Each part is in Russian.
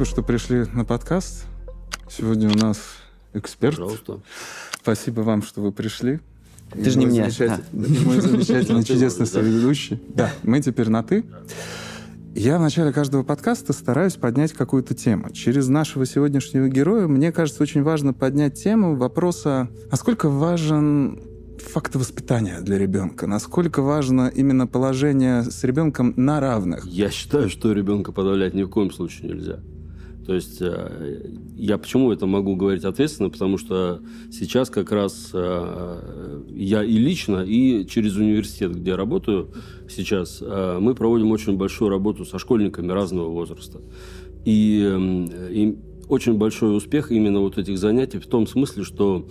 Спасибо, что пришли на подкаст. Сегодня у нас эксперт. Пожалуйста. Спасибо вам, что вы пришли. Ты же не мне. замечатель- Мой замечательный, чудесный соведущий. Да, мы теперь на «ты». Я в начале каждого подкаста стараюсь поднять какую-то тему. Через нашего сегодняшнего героя, мне кажется, очень важно поднять тему вопроса, насколько важен факт воспитания для ребенка, насколько важно именно положение с ребенком на равных. Я считаю, что ребенка подавлять ни в коем случае нельзя. То есть э, я почему это могу говорить ответственно, потому что сейчас как раз э, я и лично, и через университет, где я работаю сейчас, э, мы проводим очень большую работу со школьниками разного возраста. И, э, и очень большой успех именно вот этих занятий в том смысле, что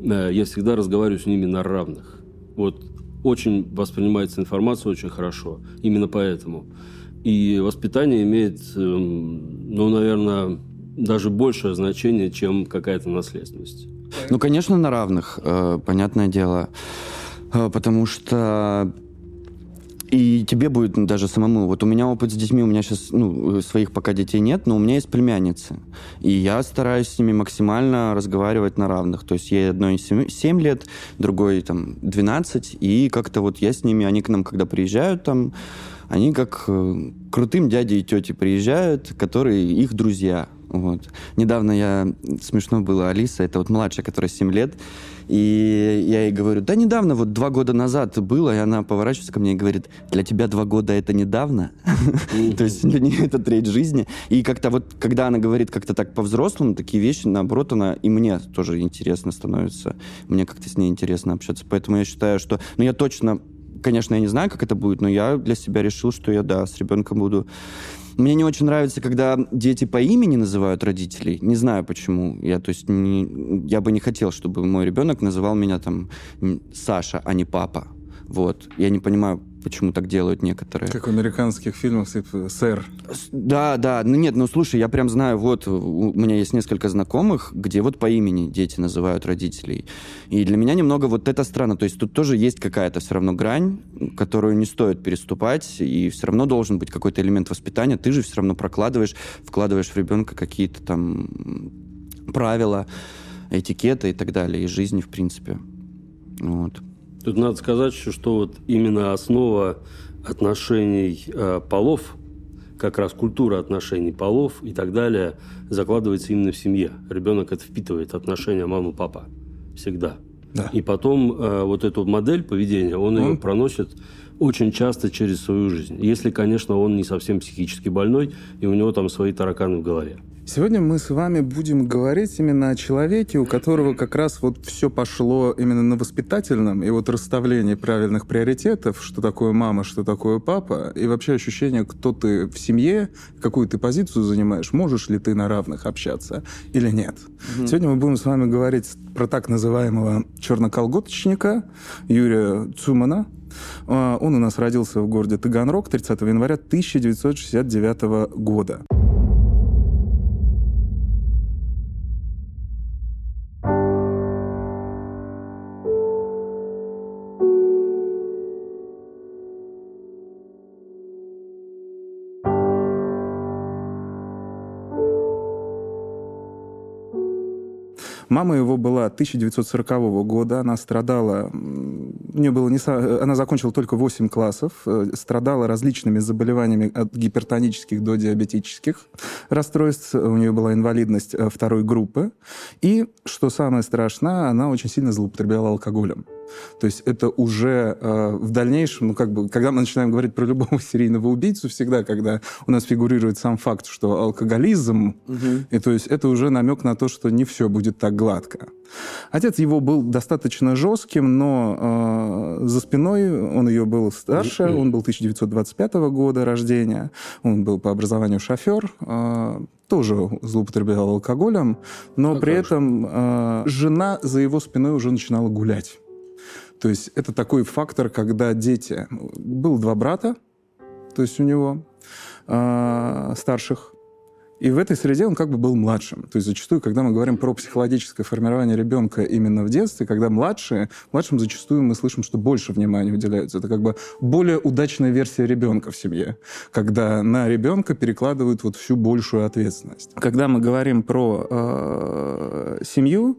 я всегда разговариваю с ними на равных. Вот очень воспринимается информация очень хорошо. Именно поэтому. И воспитание имеет, эм, ну, наверное, даже большее значение, чем какая-то наследственность. Ну, конечно, на равных, э, понятное дело. Э, потому что и тебе будет даже самому. Вот у меня опыт с детьми, у меня сейчас, ну, своих пока детей нет, но у меня есть племянницы. И я стараюсь с ними максимально разговаривать на равных. То есть ей одной 7, 7 лет, другой там 12. И как-то вот я с ними, они к нам, когда приезжают там, они как э, крутым дяди и тети приезжают, которые их друзья. Вот. Недавно я, смешно было, Алиса, это вот младшая, которая 7 лет, и я ей говорю, да недавно, вот два года назад было, и она поворачивается ко мне и говорит, для тебя два года это недавно? То есть для нее это треть жизни. И как-то вот, когда она говорит как-то так по-взрослому, такие вещи, наоборот, она и мне тоже интересно становится. Мне как-то с ней интересно общаться. Поэтому я считаю, что... Ну, я точно Конечно, я не знаю, как это будет, но я для себя решил, что я, да, с ребенком буду... Мне не очень нравится, когда дети по имени называют родителей. Не знаю почему. Я, то есть, не, я бы не хотел, чтобы мой ребенок называл меня там Саша, а не папа. Вот. Я не понимаю, почему так делают некоторые. Как в американских фильмах, типа, сэр. Да, да. Ну нет, ну слушай, я прям знаю, вот у меня есть несколько знакомых, где вот по имени дети называют родителей. И для меня немного вот это странно. То есть тут тоже есть какая-то все равно грань, которую не стоит переступать, и все равно должен быть какой-то элемент воспитания. Ты же все равно прокладываешь, вкладываешь в ребенка какие-то там правила, этикеты и так далее, и жизни, в принципе. Вот. Тут надо сказать еще, что вот именно основа отношений э, полов, как раз культура отношений полов и так далее, закладывается именно в семье. Ребенок это впитывает отношения мама-папа всегда. Да. И потом э, вот эту модель поведения, он, ее Он- проносит очень часто через свою жизнь. Если, конечно, он не совсем психически больной, и у него там свои тараканы в голове. Сегодня мы с вами будем говорить именно о человеке, у которого как раз вот все пошло именно на воспитательном, и вот расставление правильных приоритетов, что такое мама, что такое папа, и вообще ощущение, кто ты в семье, какую ты позицию занимаешь, можешь ли ты на равных общаться или нет. Сегодня мы будем с вами говорить про так называемого черноколготочника Юрия Цумана. А, Он у нас родился в городе Таганрог 30 января 1969 года. Мама его была 1940 года, она страдала, у нее было не, она закончила только 8 классов, э, страдала различными заболеваниями от гипертонических до диабетических расстройств, у нее была инвалидность э, второй группы, и, что самое страшное, она очень сильно злоупотребляла алкоголем. То есть это уже э, в дальнейшем, ну как бы, когда мы начинаем говорить про любого серийного убийцу, всегда, когда у нас фигурирует сам факт, что алкоголизм, и то есть это уже намек на то, что не все будет так гладко. Отец его был достаточно жестким, но э, за спиной он ее был старше, он был 1925 года рождения, он был по образованию шофер, э, тоже злоупотреблял алкоголем, но А при этом э, жена за его спиной уже начинала гулять. То есть это такой фактор, когда дети... Было два брата, то есть у него э, старших, И в этой среде он как бы был младшим. То есть зачастую, когда мы говорим про психологическое формирование ребенка именно в детстве, когда младшие, младшим зачастую мы слышим, что больше внимания уделяется. Это как бы более удачная версия ребенка в семье, когда на ребенка перекладывают вот всю большую ответственность. Когда мы говорим про э, семью,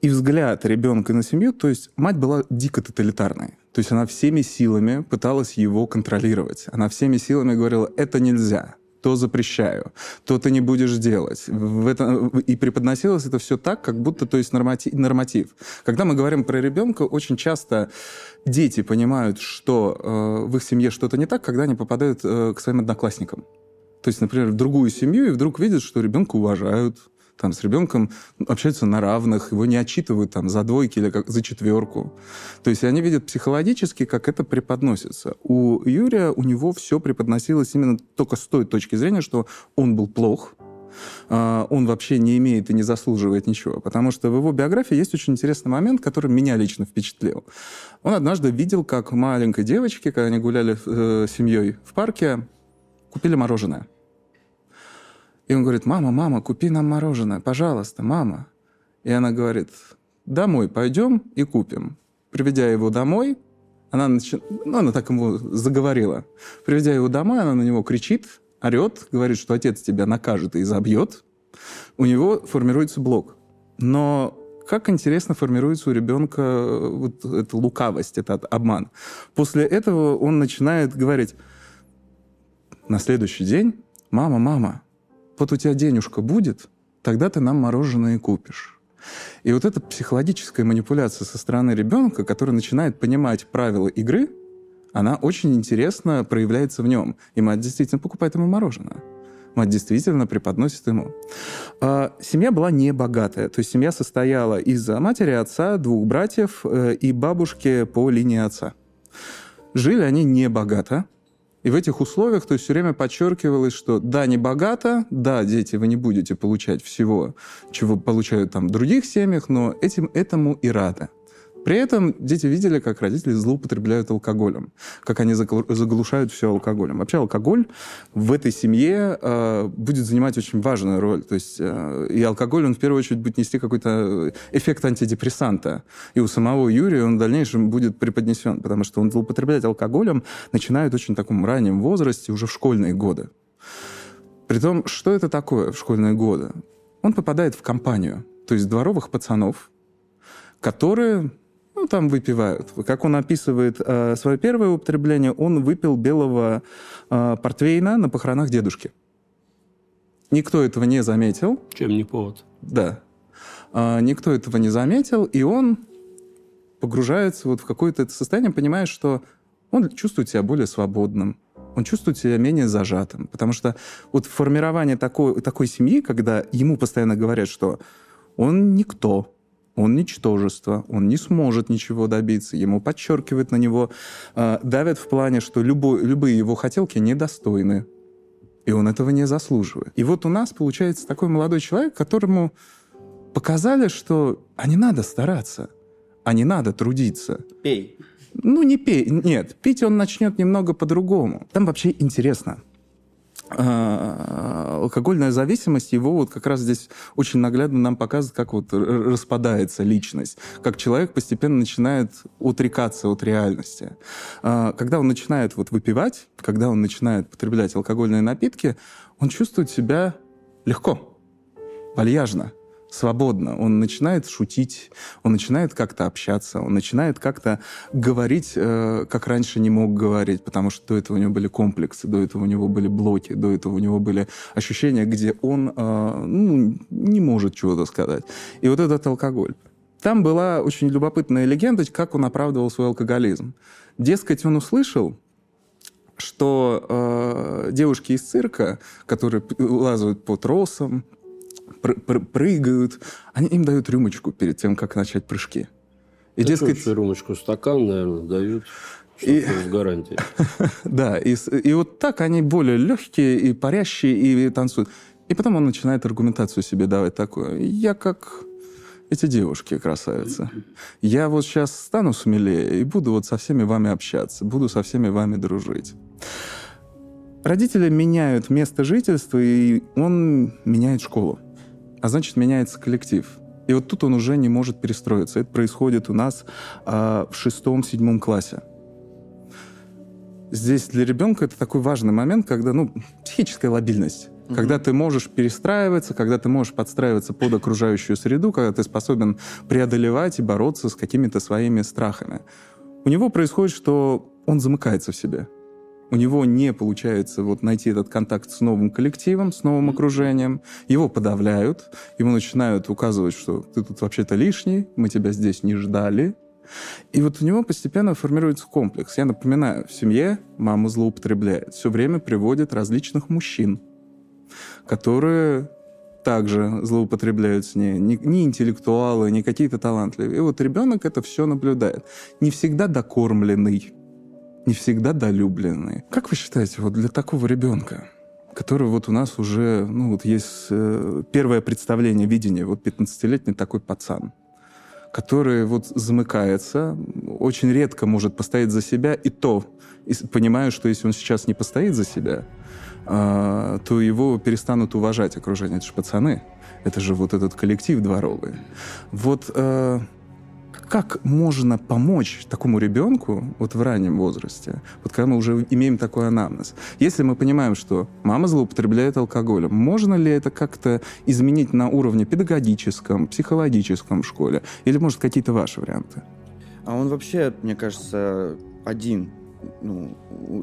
и взгляд ребенка на семью, то есть мать была дико тоталитарной. То есть она всеми силами пыталась его контролировать. Она всеми силами говорила, это нельзя, то запрещаю, то ты не будешь делать. В это, и преподносилось это все так, как будто, то есть норматив, норматив. Когда мы говорим про ребенка, очень часто дети понимают, что э, в их семье что-то не так, когда они попадают э, к своим одноклассникам. То есть, например, в другую семью и вдруг видят, что ребенка уважают, там с ребенком общаются на равных, его не отчитывают там за двойки или как, за четверку. То есть они видят психологически, как это преподносится. У Юрия, у него все преподносилось именно только с той точки зрения, что он был плох, а, он вообще не имеет и не заслуживает ничего. Потому что в его биографии есть очень интересный момент, который меня лично впечатлил. Он однажды видел, как маленькой девочке, когда они гуляли э, с семьей в парке, купили мороженое. И он говорит, мама, мама, купи нам мороженое, пожалуйста, мама. И она говорит, домой пойдем и купим. Приведя его домой, она, начи... ну, она так ему заговорила. Приведя его домой, она на него кричит, орет, говорит, что отец тебя накажет и забьет. У него формируется блок. Но как интересно формируется у ребенка э, вот эта лукавость, этот обман. После этого он начинает говорить на следующий день, мама, мама, вот у тебя денежка будет, тогда ты нам мороженое купишь. И вот эта психологическая манипуляция со стороны ребенка, который начинает понимать правила игры, она очень интересно проявляется в нем. И мать действительно покупает ему мороженое. Мать действительно преподносит ему. А, семья была не богатая. То есть семья состояла из матери, отца, двух братьев э, и бабушки по линии отца. Жили они не богато. И в этих условиях то есть все время подчеркивалось, что да, не богато, да, дети, вы не будете получать всего, чего получают там в других семьях, но этим, этому и рады. При этом дети видели, как родители злоупотребляют алкоголем, как они заглушают все алкоголем. Вообще алкоголь в этой семье э, будет занимать очень важную роль. То есть э, и алкоголь, он в первую очередь будет нести какой-то эффект антидепрессанта. И у самого Юрия он в дальнейшем будет преподнесен, потому что он злоупотреблять алкоголем начинает очень таком раннем возрасте, уже в школьные годы. Притом, что это такое в школьные годы? Он попадает в компанию, то есть дворовых пацанов, которые ну, там выпивают. Как он описывает э, свое первое употребление, он выпил белого э, портвейна на похоронах дедушки. Никто этого не заметил. Чем не повод. Да. Э, никто этого не заметил, и он погружается вот в какое-то состояние, понимая, что он чувствует себя более свободным, он чувствует себя менее зажатым. Потому что вот формирование такой, такой семьи, когда ему постоянно говорят, что он никто, он ничтожество, он не сможет ничего добиться, ему подчеркивают на него, э, давят в плане, что любой, любые его хотелки недостойны, и он этого не заслуживает. И вот у нас получается такой молодой человек, которому показали, что а не надо стараться, а не надо трудиться. Пей. Ну, не пей, нет, пить он начнет немного по-другому. Там вообще интересно. А, алкогольная зависимость, его вот как раз здесь очень наглядно нам показывает, как вот распадается личность, как человек постепенно начинает отрекаться от реальности. А, когда он начинает вот выпивать, когда он начинает потреблять алкогольные напитки, он чувствует себя легко, вальяжно свободно. Он начинает шутить, он начинает как-то общаться, он начинает как-то говорить, э, как раньше не мог говорить, потому что до этого у него были комплексы, до этого у него были блоки, до этого у него были ощущения, где он э, ну, не может чего-то сказать. И вот этот алкоголь. Там была очень любопытная легенда, как он оправдывал свой алкоголизм. Дескать, он услышал, что э, девушки из цирка, которые лазают по тросам, пр пр прыгают, они им дают рюмочку перед тем, как начать прыжки. И, да дескать... рюмочку? Стакан, наверное, дают. И... с гарантией. да, и, и вот так они более легкие и парящие, и танцуют. И потом он начинает аргументацию себе давать такую. Я как эти девушки красавицы. Я вот сейчас стану смелее и буду вот со всеми вами общаться, буду со всеми вами дружить. Родители меняют место жительства, и он меняет школу. А значит, меняется коллектив. И вот тут он уже не может перестроиться. Это происходит у нас э, в шестом-седьмом классе. Здесь для ребенка это такой важный момент, когда, ну, психическая лобильность. Mm-hmm. Когда ты можешь перестраиваться, когда ты можешь подстраиваться под окружающую среду, когда ты способен преодолевать и бороться с какими-то своими страхами. У него происходит, что он замыкается в себе у него не получается вот найти этот контакт с новым коллективом, с новым окружением, его подавляют, ему начинают указывать, что ты тут вообще-то лишний, мы тебя здесь не ждали. И вот у него постепенно формируется комплекс. Я напоминаю, в семье мама злоупотребляет, все время приводит различных мужчин, которые также злоупотребляют с ней. Ни, ни интеллектуалы, ни какие-то талантливые. И вот ребенок это все наблюдает. Не всегда докормленный не всегда долюбленные. Как вы считаете, вот для такого ребенка, который вот у нас уже, ну вот есть э, первое представление, видение, вот 15-летний такой пацан, который вот замыкается, очень редко может постоять за себя, и то, и понимаю, что если он сейчас не постоит за себя, э, то его перестанут уважать окружение. Это же пацаны, это же вот этот коллектив дворовый. Вот э, как можно помочь такому ребенку вот в раннем возрасте, вот когда мы уже имеем такой анамнез? Если мы понимаем, что мама злоупотребляет алкоголем, можно ли это как-то изменить на уровне педагогическом, психологическом в школе? Или, может, какие-то ваши варианты? А он вообще, мне кажется, один. Ну,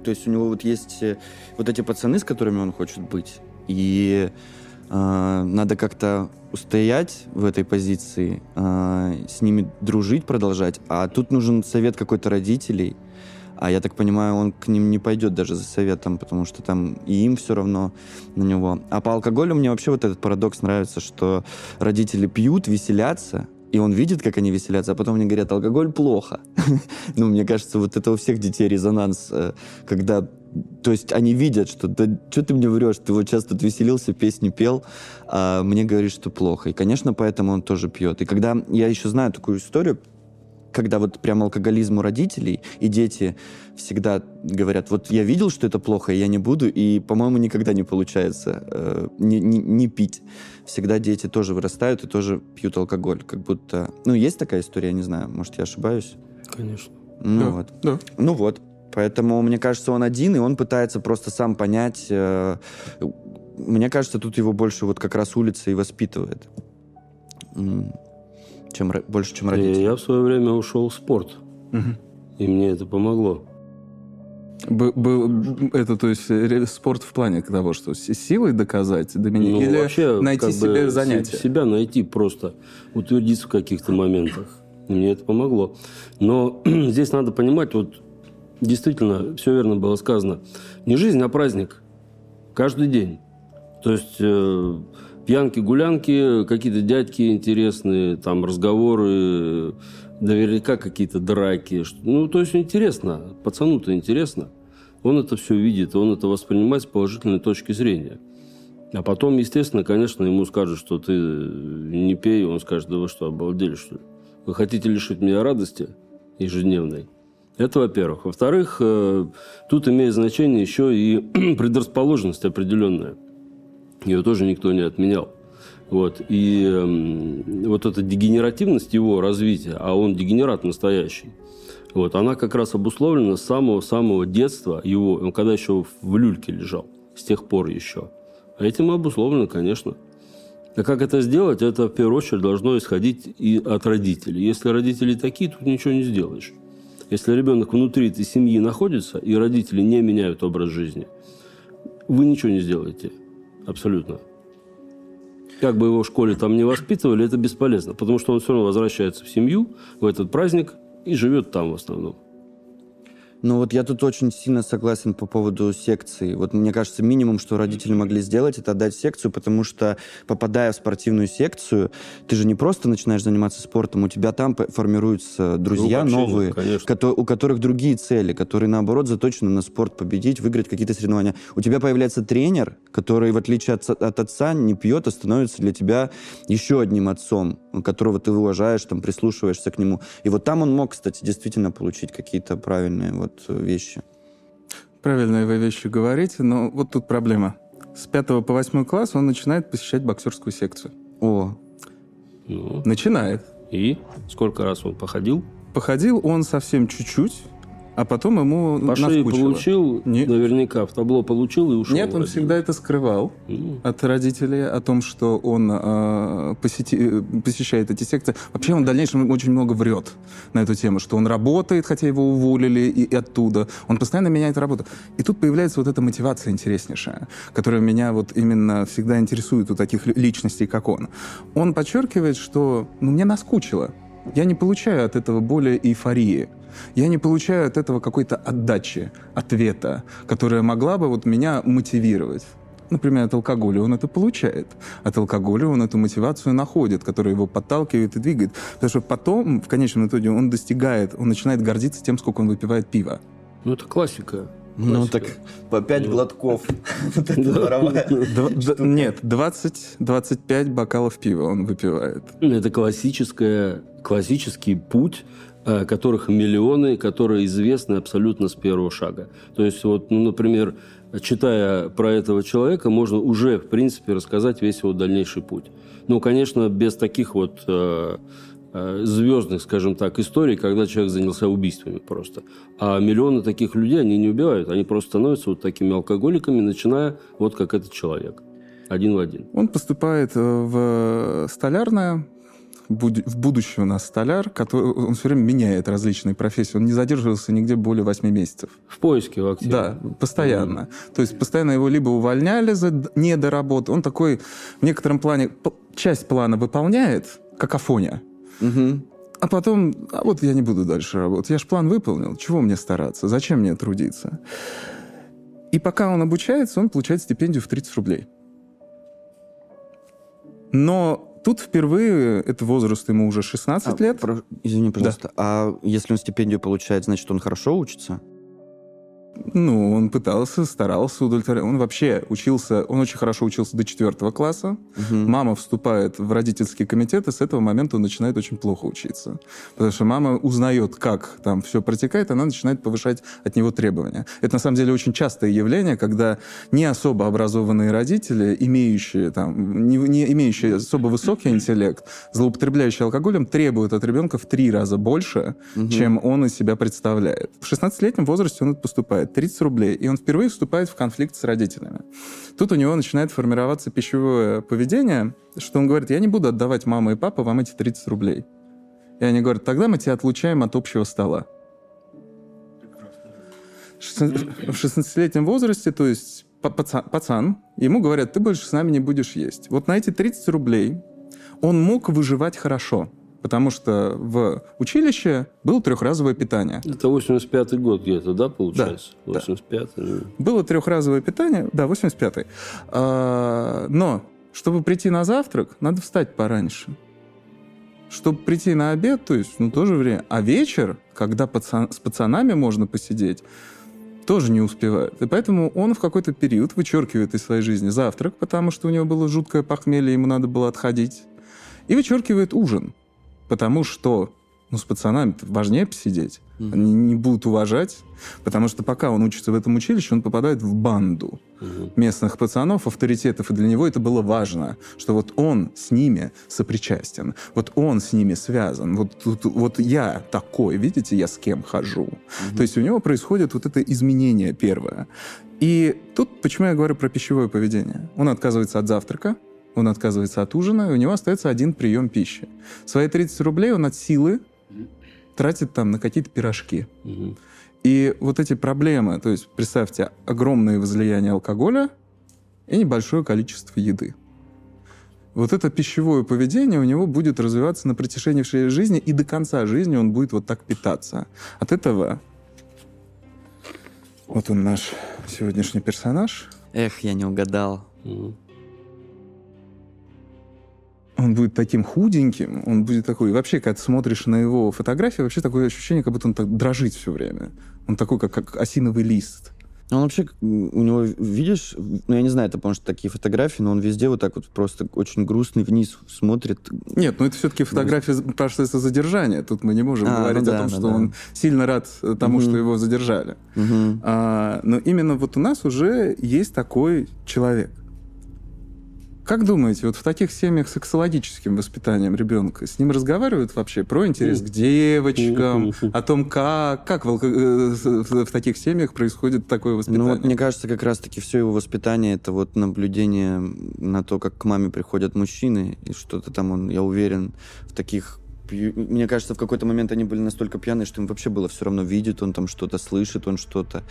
то есть у него вот есть э, вот эти пацаны, с которыми он хочет быть. И надо как-то устоять в этой позиции, э, с ними дружить, продолжать. А тут нужен совет какой-то родителей. А я так понимаю, он к ним не пойдет даже за советом, потому что там и им все равно на него. А по алкоголю мне вообще вот этот парадокс нравится, что родители пьют, веселятся, и он видит, как они веселятся, а потом они говорят, алкоголь плохо. ну, мне кажется, вот это у всех детей резонанс, э, когда то есть они видят, что да что ты мне врешь, ты вот сейчас тут веселился, песни пел, а мне говоришь, что плохо. И, конечно, поэтому он тоже пьет. И когда я еще знаю такую историю, когда вот прям алкоголизм у родителей, и дети всегда говорят, вот я видел, что это плохо, и я не буду, и, по-моему, никогда не получается э, не, не, не пить. Всегда дети тоже вырастают и тоже пьют алкоголь, как будто... Ну, есть такая история, я не знаю, может, я ошибаюсь? Конечно. Ну да, вот. Да. Ну вот. Поэтому, мне кажется, он один, и он пытается просто сам понять. Э, мне кажется, тут его больше вот как раз улица и воспитывает. Чем, больше, чем родители. Я в свое время ушел в спорт. Угу. И мне это помогло. Был, был, это, то есть, спорт в плане того, что силой доказать, домини... ну, или вообще, найти себе занятие? Себя найти просто, утвердиться в каких-то моментах. Мне это помогло. Но здесь надо понимать, вот действительно, все верно было сказано. Не жизнь, а праздник. Каждый день. То есть э, пьянки, гулянки, какие-то дядьки интересные, там разговоры, наверняка какие-то драки. Ну, то есть интересно. Пацану-то интересно. Он это все видит, он это воспринимает с положительной точки зрения. А потом, естественно, конечно, ему скажут, что ты не пей, он скажет, да вы что, обалдели, что ли? Вы хотите лишить меня радости ежедневной? Это во-первых. Во-вторых, э, тут имеет значение еще и предрасположенность определенная. Ее тоже никто не отменял. Вот. И э, вот эта дегенеративность его развития, а он дегенерат настоящий, вот, она как раз обусловлена с самого-самого детства его, он когда еще в люльке лежал, с тех пор еще. А этим обусловлено, конечно. А как это сделать, это в первую очередь должно исходить и от родителей. Если родители такие, тут ничего не сделаешь. Если ребенок внутри этой семьи находится, и родители не меняют образ жизни, вы ничего не сделаете. Абсолютно. Как бы его в школе там не воспитывали, это бесполезно. Потому что он все равно возвращается в семью, в этот праздник, и живет там в основном. Ну вот я тут очень сильно согласен по поводу секции. Вот мне кажется, минимум, что родители могли сделать, это отдать секцию, потому что, попадая в спортивную секцию, ты же не просто начинаешь заниматься спортом, у тебя там формируются друзья ну, новые, кото- у которых другие цели, которые, наоборот, заточены на спорт, победить, выиграть какие-то соревнования. У тебя появляется тренер, который, в отличие от, от отца, не пьет, а становится для тебя еще одним отцом, которого ты уважаешь, там, прислушиваешься к нему. И вот там он мог, кстати, действительно получить какие-то правильные вот вещи. правильные вы вещи говорите, но вот тут проблема. С 5 по 8 класс он начинает посещать боксерскую секцию. О, Ну, Начинает. и сколько раз он походил? Походил он совсем чуть-чуть, а потом ему По шее наскучило. получил, Не- наверняка в табло получил и ушел. Нет, он всегда это скрывал Ну, от родителей о том, что он э, посети- э, посещает эти секции. Вообще он в дальнейшем очень много врет на эту тему, что он работает, хотя его уволили и, и оттуда. Он постоянно меняет работу. И тут появляется вот эта мотивация интереснейшая, которая меня вот именно всегда интересует у таких ли- личностей, как он. Он подчеркивает, что ну, мне наскучило. Я не получаю от этого более эйфории. Я не получаю от этого какой-то отдачи, ответа, которая могла бы вот меня мотивировать. Например, от алкоголя он это получает. От алкоголя он эту мотивацию находит, которая его подталкивает и двигает. Потому что потом, в конечном итоге, он достигает, он начинает гордиться тем, сколько он выпивает пива. ну, это классика. ну так по пять глотков. Вот это Да. воровая. Дв- д- нет, 20-25 бокалов пива он выпивает. Это классическая, классический путь, которых миллионы, которые известны абсолютно с первого шага. То есть, вот, ну, например, читая про этого человека, можно уже, в принципе, рассказать весь его дальнейший путь. Ну, конечно, без таких вот э, э, звездных, скажем так, историй, когда человек занялся убийствами просто. А миллионы таких людей, они не убивают, они просто становятся вот такими алкоголиками, начиная вот как этот человек. Один в один. Он поступает э, в столярное, в будущее у нас столяр, который, он все время меняет различные профессии. Он не задерживался нигде более 8 месяцев. В поиске в активе. Да, постоянно. То есть постоянно его либо увольняли за недоработу, он такой в некотором плане часть плана выполняет, как Афоня, Мгм. а потом, а вот я не буду дальше работать. Я же план выполнил, чего мне стараться, зачем мне трудиться? И пока он обучается, он получает стипендию в 30 рублей. Но тут впервые, это возраст ему уже 16 А, лет, про- Извини, пожалуйста. А если он стипендию получает, значит, он хорошо учится? Ну, он пытался, старался удовлетворять. Он вообще учился, он очень хорошо учился до четвертого класса. Мгм. Мама вступает в родительский комитет, и с этого момента он начинает очень плохо учиться. Потому что мама узнает, как там все протекает, она начинает повышать от него требования. Это на самом деле очень частое явление, когда не особо образованные родители, имеющие, там, не, не имеющие особо высокий интеллект, злоупотребляющие алкоголем, требуют от ребенка в три раза больше, Мгм. чем он из себя представляет. В 16-летнем возрасте он поступает 30 рублей, и он впервые вступает в конфликт с родителями. Тут у него начинает формироваться пищевое поведение, что он говорит, я не буду отдавать мама и папа вам эти 30 рублей. И они говорят, тогда мы тебя отлучаем от общего стола. В 16-летнем возрасте, то есть па- паца- пацан, ему говорят, ты больше с нами не будешь есть. Вот на эти 30 рублей он мог выживать хорошо, потому что в училище было трехразовое питание. Это 85-й год где-то, да, получается? Да, да. 85-й. ну. Было трехразовое питание, да, 85-й. А, но, чтобы прийти на завтрак, надо встать пораньше. Чтобы прийти на обед, то есть, ну, тоже время. А вечер, когда пацан- с пацанами можно посидеть, тоже не успевает. И поэтому он в какой-то период вычеркивает из своей жизни завтрак, потому что у него было жуткое похмелье, ему надо было отходить. И вычеркивает ужин, потому что ну, с пацанами важнее посидеть. Мгм. Они не будут уважать, потому что пока он учится в этом училище, он попадает в банду Мгм. местных пацанов, авторитетов, и для него это было важно, что вот он с ними сопричастен, вот он с ними связан, вот, тут- вот я такой, видите, я с кем хожу. То есть у него происходит вот это изменение первое. И тут почему я говорю про пищевое поведение. Он отказывается от завтрака, он отказывается от ужина, и у него остается один прием пищи. Свои 30 рублей он от силы тратит там на какие-то пирожки. Мгм. И вот эти проблемы, то есть представьте, огромное возлияние алкоголя и небольшое количество еды. Вот это пищевое поведение у него будет развиваться на протяжении всей жизни, и до конца жизни он будет вот так питаться. От этого вот он наш сегодняшний персонаж. Эх, я не угадал. Мгм. Он будет таким худеньким, он будет такой... И вообще, когда ты смотришь на его фотографии, вообще такое ощущение, как будто он так дрожит все время. Он такой, как, как осиновый лист. Он вообще, у него, видишь, ну, я не знаю, это потому что такие фотографии, но он везде вот так вот просто очень грустный вниз смотрит. Нет, ну это все-таки фотография процесса задержания. Тут мы не можем а, говорить ну да, о том, что да. он сильно рад тому, угу. что его задержали. Угу. А, но именно вот у нас уже есть такой человек. Как думаете, вот в таких семьях с сексологическим воспитанием ребенка с ним разговаривают вообще про интерес к девочкам, о том, как, как в, э, в, в таких семьях происходит такое воспитание? Ну вот мне кажется, как раз-таки все его воспитание это вот наблюдение на то, как к маме приходят мужчины, и что-то там он, я уверен, в таких мне кажется, в какой-то момент они были настолько пьяные, что им вообще было все равно, видит он там что-то, слышит он что-то.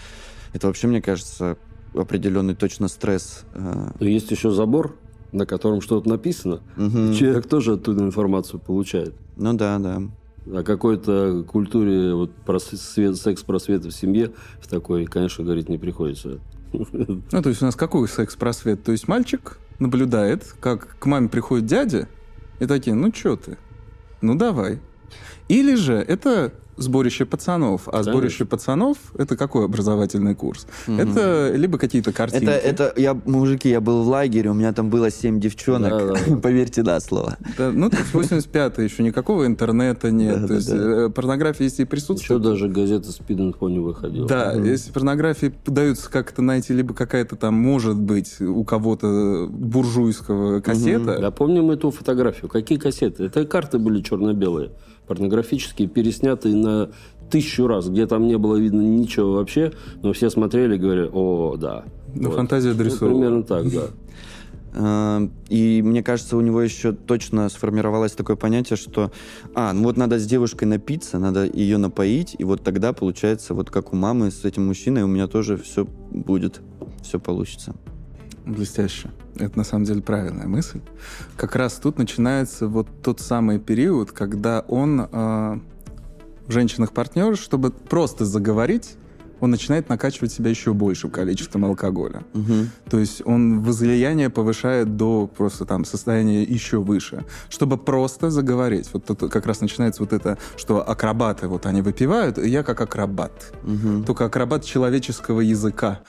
Это вообще, мне кажется, определенный точно стресс. Э. Есть еще забор на котором что-то написано, угу. человек тоже оттуда информацию получает. Ну да, да. О какой-то культуре вот, просвет, секс-просвета в семье в такой, конечно, говорить не приходится. Ну, то есть у нас какой секс-просвет? То есть мальчик наблюдает, как к маме приходит дядя, и такие, ну, что ты? Ну, давай. Или же это сборище пацанов. А Конечно. сборище пацанов это какой образовательный курс? Угу. Это либо какие-то картинки. Это, это я, мужики, я был в лагере, у меня там было семь девчонок. Да, да. Поверьте на слово. Да, ну, 85-й еще никакого интернета нет. Да, то есть да. Э, порнография, если и присутствует... Еще даже газета «Спид не выходила. Да, угу. если порнографии пытаются как-то найти, либо какая-то там, может быть, у кого-то буржуйского кассета. Угу. Да, помним эту фотографию. Какие кассеты? Это карты были черно-белые порнографические, переснятые на тысячу раз, где там не было видно ничего вообще, но все смотрели и говорили, о, да. Ну, вот. фантазия дрессура. Ну, примерно так, да. А, и мне кажется, у него еще точно сформировалось такое понятие, что, а, ну вот надо с девушкой напиться, надо ее напоить, и вот тогда получается, вот как у мамы с этим мужчиной, у меня тоже все будет, все получится. Блестяще. Это на самом деле правильная мысль. Как раз тут начинается вот тот самый период, когда он э, в женщинах партнер, чтобы просто заговорить, он начинает накачивать себя еще большим количеством алкоголя. Угу. То есть он возлияние повышает до просто там состояния еще выше, чтобы просто заговорить. Вот тут как раз начинается вот это, что акробаты вот они выпивают, и я как акробат. Угу. Только акробат человеческого языка.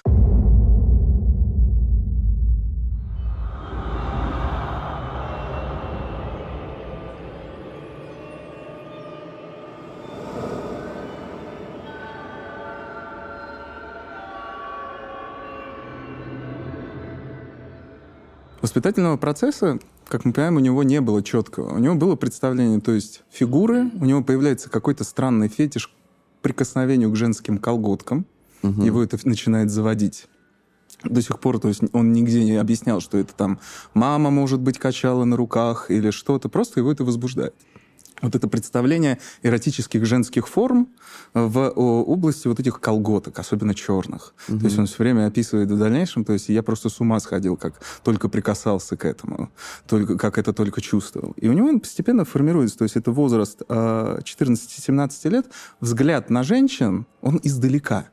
Воспитательного процесса, как мы понимаем, у него не было четкого. У него было представление, то есть фигуры, у него появляется какой-то странный фетиш прикосновению к женским колготкам. Угу. Его это начинает заводить до сих пор, то есть он нигде не объяснял, что это там мама, может быть, качала на руках или что-то, просто его это возбуждает вот это представление эротических женских форм в области вот этих колготок, особенно черных. Угу. То есть он все время описывает в дальнейшем, то есть я просто с ума сходил, как только прикасался к этому, только, как это только чувствовал. И у него он постепенно формируется, то есть это возраст 14-17 а, лет, взгляд на женщин, он издалека.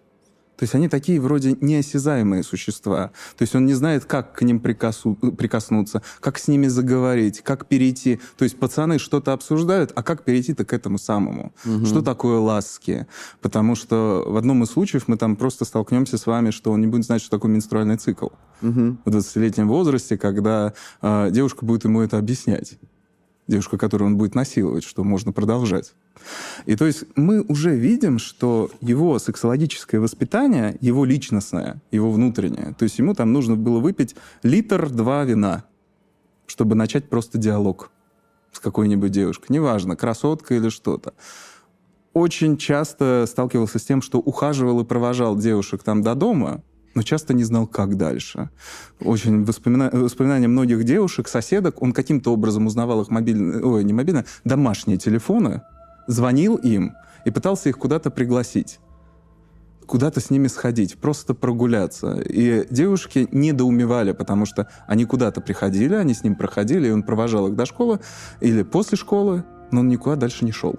То есть они такие вроде неосязаемые существа. То есть он не знает, как к ним прикосу, прикоснуться, как с ними заговорить, как перейти. То есть пацаны что-то обсуждают, а как перейти-то к этому самому? Угу. Что такое ласки? Потому что в одном из случаев мы там просто столкнемся с вами, что он не будет знать, что такое менструальный цикл. Угу. В 20-летнем возрасте, когда э, девушка будет ему это объяснять девушка, которую он будет насиловать, что можно продолжать. И то есть мы уже видим, что его сексологическое воспитание, его личностное, его внутреннее, то есть ему там нужно было выпить литр-два вина, чтобы начать просто диалог с какой-нибудь девушкой. Неважно, красотка или что-то. Очень часто сталкивался с тем, что ухаживал и провожал девушек там до дома, но часто не знал, как дальше. Очень воспомина... воспоминания многих девушек, соседок, он каким-то образом узнавал их мобильные, ой, не мобильные, домашние телефоны, звонил им и пытался их куда-то пригласить куда-то с ними сходить, просто прогуляться. И девушки недоумевали, потому что они куда-то приходили, они с ним проходили, и он провожал их до школы или после школы, но он никуда дальше не шел.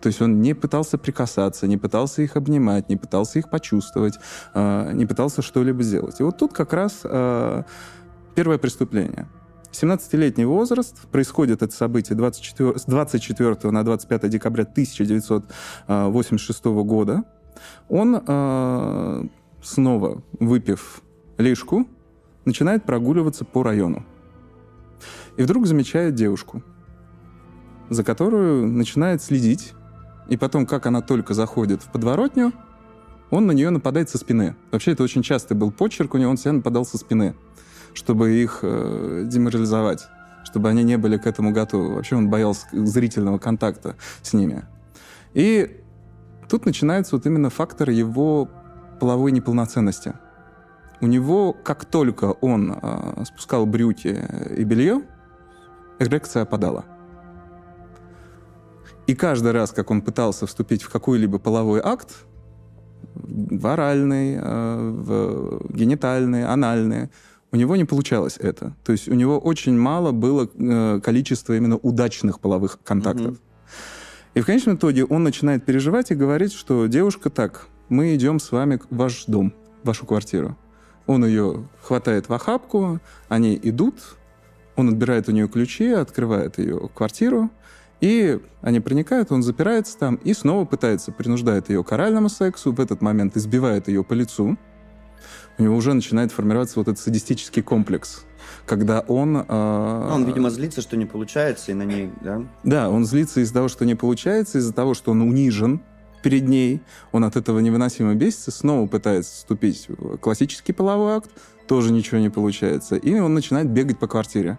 То есть он не пытался прикасаться, не пытался их обнимать, не пытался их почувствовать, э, не пытался что-либо сделать. И вот тут как раз э, первое преступление. 17-летний возраст, происходит это событие 24, с 24 на 25 декабря 1986 года. Он э, снова выпив лишку, начинает прогуливаться по району. И вдруг замечает девушку, за которую начинает следить. И потом, как она только заходит в подворотню, он на нее нападает со спины. Вообще, это очень частый был почерк у него, он всегда нападал со спины, чтобы их э, деморализовать, чтобы они не были к этому готовы. Вообще, он боялся зрительного контакта с ними. И тут начинается вот именно фактор его половой неполноценности. У него, как только он э, спускал брюки и белье, эрекция опадала. И каждый раз, как он пытался вступить в какой-либо половой акт, в оральный, э, в генитальный, анальный, у него не получалось это. То есть у него очень мало было э, количества именно удачных половых контактов. Mm-hmm. И в конечном итоге он начинает переживать и говорить, что девушка так, мы идем с вами в ваш дом, в вашу квартиру. Он ее хватает в охапку, они идут, он отбирает у нее ключи, открывает ее квартиру, и они проникают, он запирается там и снова пытается, принуждает ее к оральному сексу, в этот момент избивает ее по лицу. У него уже начинает формироваться вот этот садистический комплекс, когда он... Э, он, видимо, злится, что не получается, и на ней, да? Да, он злится из-за того, что не получается, из-за того, что он унижен перед ней, он от этого невыносимо бесится, снова пытается вступить в классический половой акт, тоже ничего не получается, и он начинает бегать по квартире.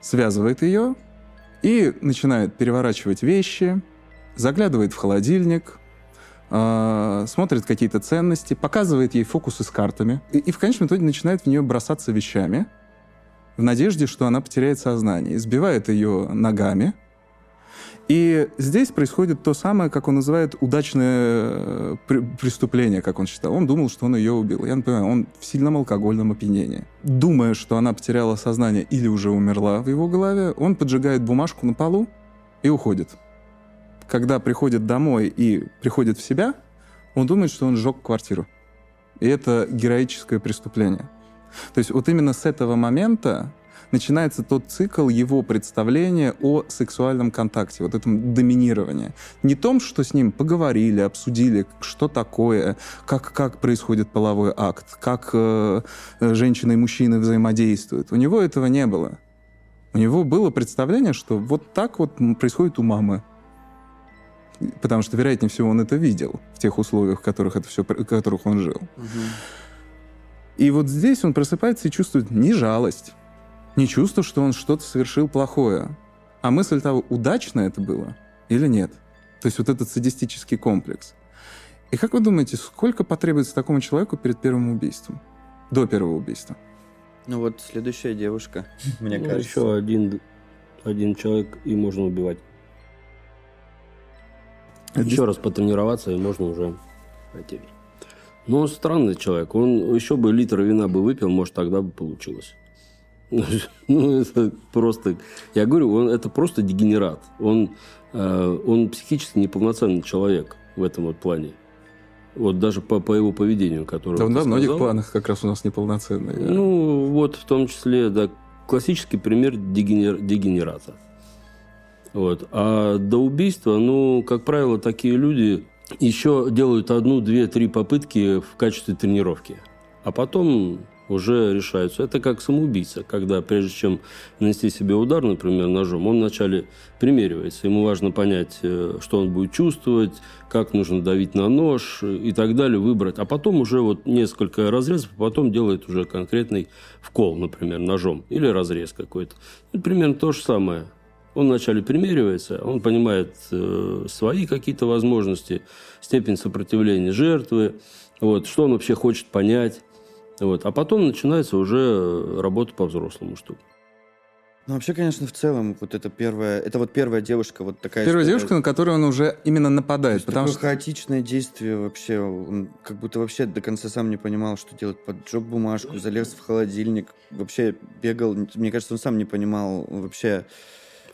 Связывает ее, и начинает переворачивать вещи, заглядывает в холодильник, э, смотрит какие-то ценности, показывает ей фокусы с картами. И, и в конечном итоге начинает в нее бросаться вещами в надежде, что она потеряет сознание. Избивает ее ногами, и здесь происходит то самое, как он называет, удачное э, преступление, как он считал. Он думал, что он ее убил. Я напоминаю, он в сильном алкогольном опьянении. Думая, что она потеряла сознание или уже умерла в его голове, он поджигает бумажку на полу и уходит. Когда приходит домой и приходит в себя, он думает, что он сжег квартиру. И это героическое преступление. То есть вот именно с этого момента начинается тот цикл его представления о сексуальном контакте, вот этом доминировании. Не том, что с ним поговорили, обсудили, что такое, как, как происходит половой акт, как э, женщины и мужчины взаимодействуют. У него этого не было. У него было представление, что вот так вот происходит у мамы. Потому что, вероятнее всего, он это видел в тех условиях, в которых, это все, в которых он жил. Угу. И вот здесь он просыпается и чувствует не жалость, не чувство, что он что-то совершил плохое, а мысль того, удачно это было или нет. То есть вот этот садистический комплекс. И как вы думаете, сколько потребуется такому человеку перед первым убийством? До первого убийства? Ну вот следующая девушка, мне ну, кажется. Еще один, один человек, и можно убивать. Еще раз потренироваться, и можно уже пойти. Но он странный человек. Он еще бы литр вина бы выпил, может, тогда бы получилось. Ну, это просто... Я говорю, он это просто дегенерат. Он, э, он психически неполноценный человек в этом вот плане. Вот даже по, по его поведению, которое... Да, он во многих планах как раз у нас неполноценный. Ну, вот в том числе, да, классический пример дегенер, дегенерата. Вот. А до убийства, ну, как правило, такие люди еще делают одну, две, три попытки в качестве тренировки. А потом уже решаются. Это как самоубийца, когда прежде чем нанести себе удар, например, ножом, он вначале примеривается. Ему важно понять, э, что он будет чувствовать, как нужно давить на нож и так далее, выбрать. А потом уже вот несколько разрезов, а потом делает уже конкретный вкол, например, ножом или разрез какой-то. И примерно то же самое. Он вначале примеривается, он понимает э, свои какие-то возможности, степень сопротивления жертвы, вот, что он вообще хочет понять. Вот. А потом начинается уже работа по-взрослому штука. Ну, вообще, конечно, в целом, вот это первая, это вот первая девушка, вот такая... Первая девушка, на которую он уже именно нападает, потому что... хаотичное действие вообще, он как будто вообще до конца сам не понимал, что делать, поджег бумажку, залез в холодильник, вообще бегал, мне кажется, он сам не понимал вообще...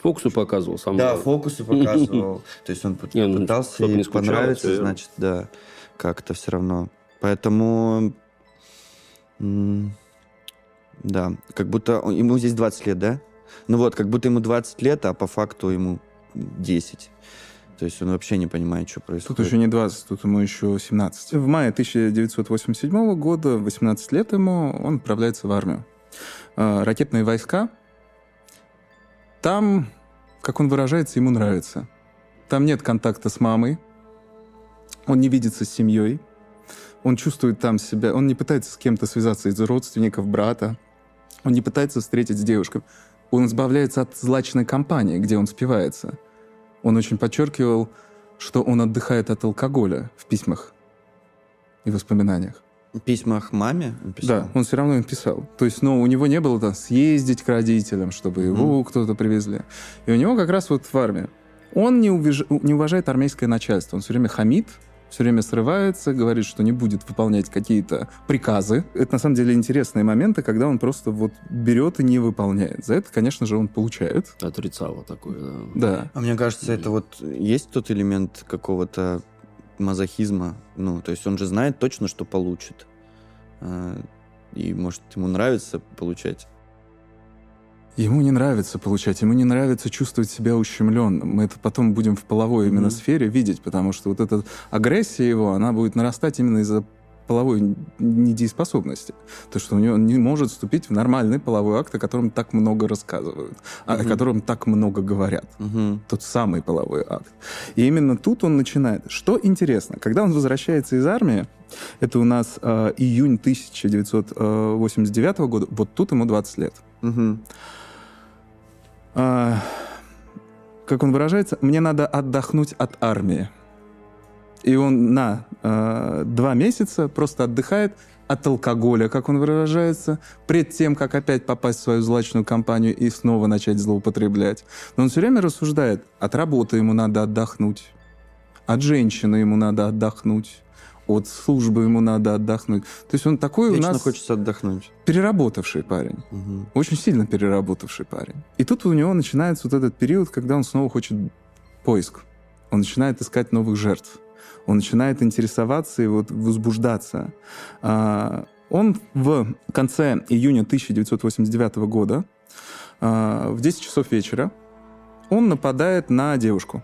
Фокусы показывал сам. Да, фокусы показывал. То есть он ну, пытался ей понравиться, значит, да, как-то все равно. Поэтому да, как будто ему здесь 20 лет, да? Ну вот, как будто ему 20 лет, а по факту ему 10. То есть он вообще не понимает, что происходит. Тут еще не 20, тут ему еще 17. В мае 1987 года, 18 лет ему, он отправляется в армию. А, ракетные войска. Там, как он выражается, ему нравится. Там нет контакта с мамой. Он не видится с семьей. Он чувствует там себя. Он не пытается с кем-то связаться из родственников, брата. Он не пытается встретить с девушкой. Он избавляется от злачной компании, где он спивается. Он очень подчеркивал, что он отдыхает от алкоголя в письмах и воспоминаниях. В письмах маме? Он писал? Да, он все равно им писал. То есть, ну, у него не было там съездить к родителям, чтобы его mm. кто-то привезли. И у него как раз вот в армии. Он не, увиж... не уважает армейское начальство. Он все время хамит, все время срывается, говорит, что не будет выполнять какие-то приказы. Это на самом деле интересные моменты, когда он просто вот берет и не выполняет. За это, конечно же, он получает. Отрицало такое, да. Да. А мне кажется, это вот есть тот элемент какого-то мазохизма. Ну, то есть он же знает точно, что получит. А, и, может, ему нравится получать. Ему не нравится получать, ему не нравится чувствовать себя ущемленным. Мы это потом будем в половой именно mm-hmm. сфере видеть, потому что вот эта агрессия его, она будет нарастать именно из-за половой недееспособности. То, что у него не может вступить в нормальный половой акт, о котором так много рассказывают, uh-huh. о котором так много говорят. Uh-huh. Тот самый половой акт. И именно тут он начинает. Что интересно, когда он возвращается из армии, это у нас э, июнь 1989 года, вот тут ему 20 лет. Uh-huh а, как он выражается, мне надо отдохнуть от армии. И он на э, два месяца просто отдыхает от алкоголя, как он выражается, пред тем, как опять попасть в свою злачную компанию и снова начать злоупотреблять. Но он все время рассуждает, от работы ему надо отдохнуть, от женщины ему надо отдохнуть, от службы ему надо отдохнуть. То есть он такой Вечно у нас... хочется отдохнуть. Переработавший парень. Угу. Очень сильно переработавший парень. И тут у него начинается вот этот период, когда он снова хочет поиск. Он начинает искать новых жертв. Он начинает интересоваться и вот возбуждаться. А, он в конце июня 1989 года а, в 10 часов вечера он нападает на девушку.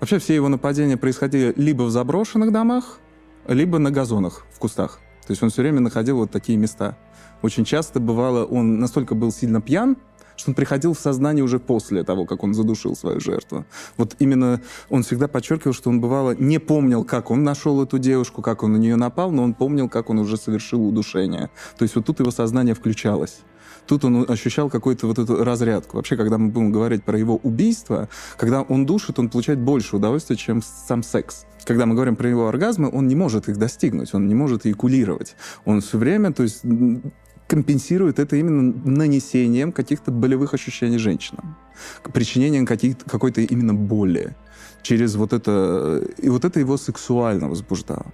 Вообще все его нападения происходили либо в заброшенных домах, либо на газонах, в кустах. То есть он все время находил вот такие места. Очень часто бывало, он настолько был сильно пьян, что он приходил в сознание уже после того, как он задушил свою жертву. Вот именно он всегда подчеркивал, что он бывало не помнил, как он нашел эту девушку, как он на нее напал, но он помнил, как он уже совершил удушение. То есть вот тут его сознание включалось. Тут он ощущал какую-то вот эту разрядку. Вообще, когда мы будем говорить про его убийство, когда он душит, он получает больше удовольствия, чем сам секс. Когда мы говорим про его оргазмы, он не может их достигнуть, он не может эякулировать. Он все время, то есть компенсирует это именно нанесением каких-то болевых ощущений женщинам, причинением какой-то именно боли через вот это... И вот это его сексуально возбуждало.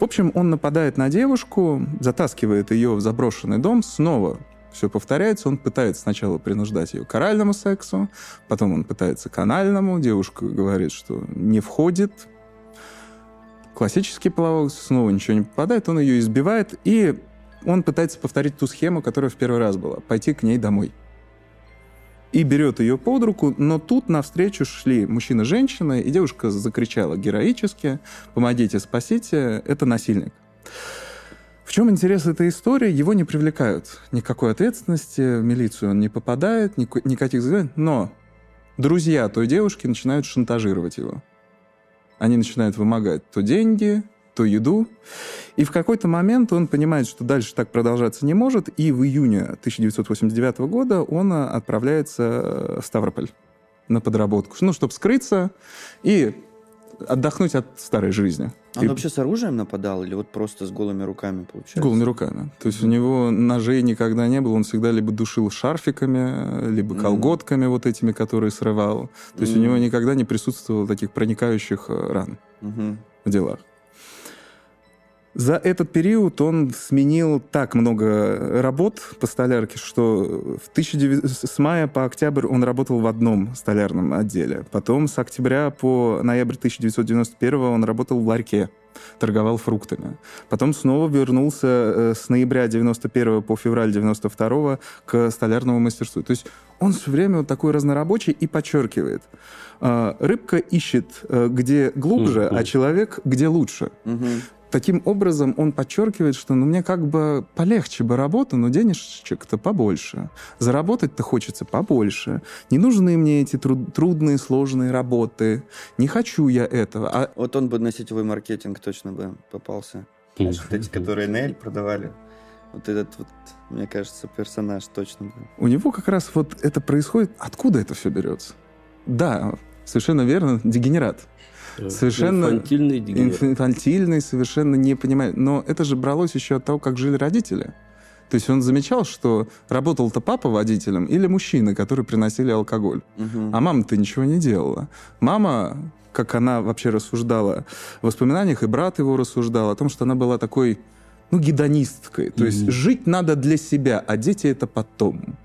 В общем, он нападает на девушку, затаскивает ее в заброшенный дом, снова все повторяется. Он пытается сначала принуждать ее к оральному сексу, потом он пытается к анальному. Девушка говорит, что не входит. Классический половой снова ничего не попадает, он ее избивает, и он пытается повторить ту схему, которая в первый раз была, пойти к ней домой. И берет ее под руку, но тут навстречу шли мужчина и женщина, и девушка закричала героически «Помогите, спасите, это насильник». В чем интерес этой истории? Его не привлекают. Никакой ответственности, в милицию он не попадает, никаких взглядов. Но друзья той девушки начинают шантажировать его. Они начинают вымогать то деньги, то еду. И в какой-то момент он понимает, что дальше так продолжаться не может, и в июне 1989 года он отправляется в Ставрополь на подработку, ну, чтобы скрыться и отдохнуть от старой жизни. Он и... вообще с оружием нападал или вот просто с голыми руками получается? Голыми руками. То есть mm-hmm. у него ножей никогда не было, он всегда либо душил шарфиками, либо колготками mm-hmm. вот этими, которые срывал. То есть mm-hmm. у него никогда не присутствовало таких проникающих э, ран mm-hmm. в делах. За этот период он сменил так много работ по столярке, что в 19... с мая по октябрь он работал в одном столярном отделе. Потом с октября по ноябрь 1991 он работал в ларьке торговал фруктами. Потом снова вернулся э, с ноября 91 по февраль 92 к столярному мастерству. То есть он все время вот такой разнорабочий и подчеркивает. Э, рыбка ищет э, где глубже, а человек где лучше. Таким образом, он подчеркивает, что ну, мне как бы полегче бы работа, но денежек-то побольше. Заработать-то хочется побольше. Не нужны мне эти труд- трудные, сложные работы. Не хочу я этого. А... Вот он бы на сетевой маркетинг точно бы попался. Вот эти, которые Нель продавали. Вот этот вот, мне кажется, персонаж точно бы. У него как раз вот это происходит. Откуда это все берется? Да, совершенно верно, дегенерат. Совершенно Инфантильный дегенерат. инфантильный, совершенно не понимает. Но это же бралось еще от того, как жили родители. То есть он замечал, что работал-то папа водителем или мужчины, которые приносили алкоголь. А мама-то ничего не делала. Мама, как она вообще рассуждала в воспоминаниях, и брат его рассуждал о том, что она была такой, ну, гедонисткой. То есть жить надо для себя, а дети это потом.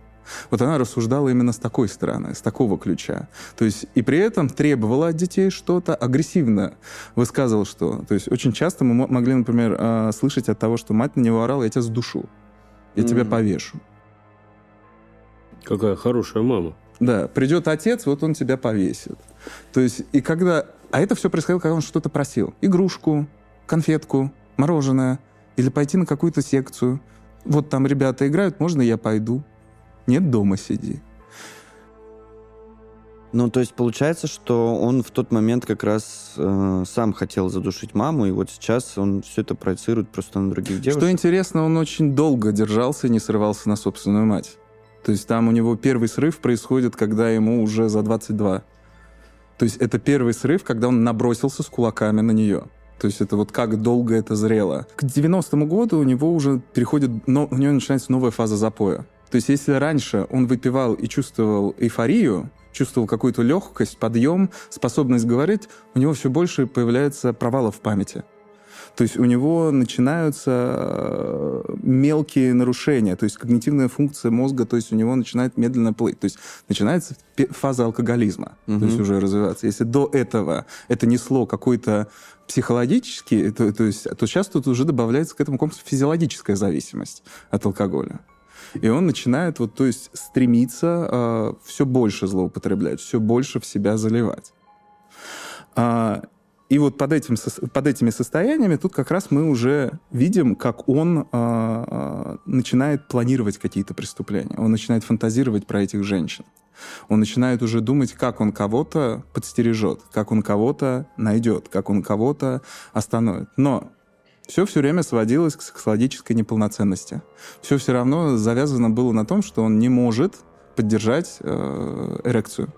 Вот она рассуждала именно с такой стороны, с такого ключа. То есть и при этом требовала от детей что-то, агрессивно высказывала что. То есть очень часто мы мо- могли, например, э, слышать от того, что мать на него орала, я тебя сдушу, я тебя Мгм. повешу. Какая хорошая мама. Да, придет отец, вот он тебя повесит. То есть, и когда... А это все происходило, когда он что-то просил. Игрушку, конфетку, мороженое. Или пойти на какую-то секцию. Вот там ребята играют, можно я пойду? Нет, дома сиди. Ну, то есть получается, что он в тот момент как раз э, сам хотел задушить маму, и вот сейчас он все это проецирует просто на других девушек. Что интересно, он очень долго держался и не срывался на собственную мать. То есть там у него первый срыв происходит, когда ему уже за 22. То есть это первый срыв, когда он набросился с кулаками на нее. То есть это вот как долго это зрело. К 90-му году у него уже переходит, но, у него начинается новая фаза запоя. То есть если раньше он выпивал и чувствовал эйфорию, чувствовал какую-то легкость, подъем, способность говорить, у него все больше появляется провалов в памяти. То есть у него начинаются э, мелкие нарушения, то есть когнитивная функция мозга, то есть у него начинает медленно плыть. То есть начинается фаза алкоголизма, Мгм. то есть уже развиваться. Если до этого это несло какой-то психологический, то, то есть, то сейчас тут уже добавляется к этому комплексу физиологическая зависимость от алкоголя. И он начинает вот, то есть, стремиться все больше злоупотреблять, все больше в себя заливать. А, и вот под, этим, под этими состояниями тут как раз мы уже видим, как он а, а, начинает планировать какие-то преступления. Он начинает фантазировать про этих женщин. Он начинает уже думать, как он кого-то подстережет, как он кого-то найдет, как он кого-то остановит. Но все все время сводилось к сексуалической неполноценности. Все все равно завязано было на том, что он не может поддержать э, эрекцию.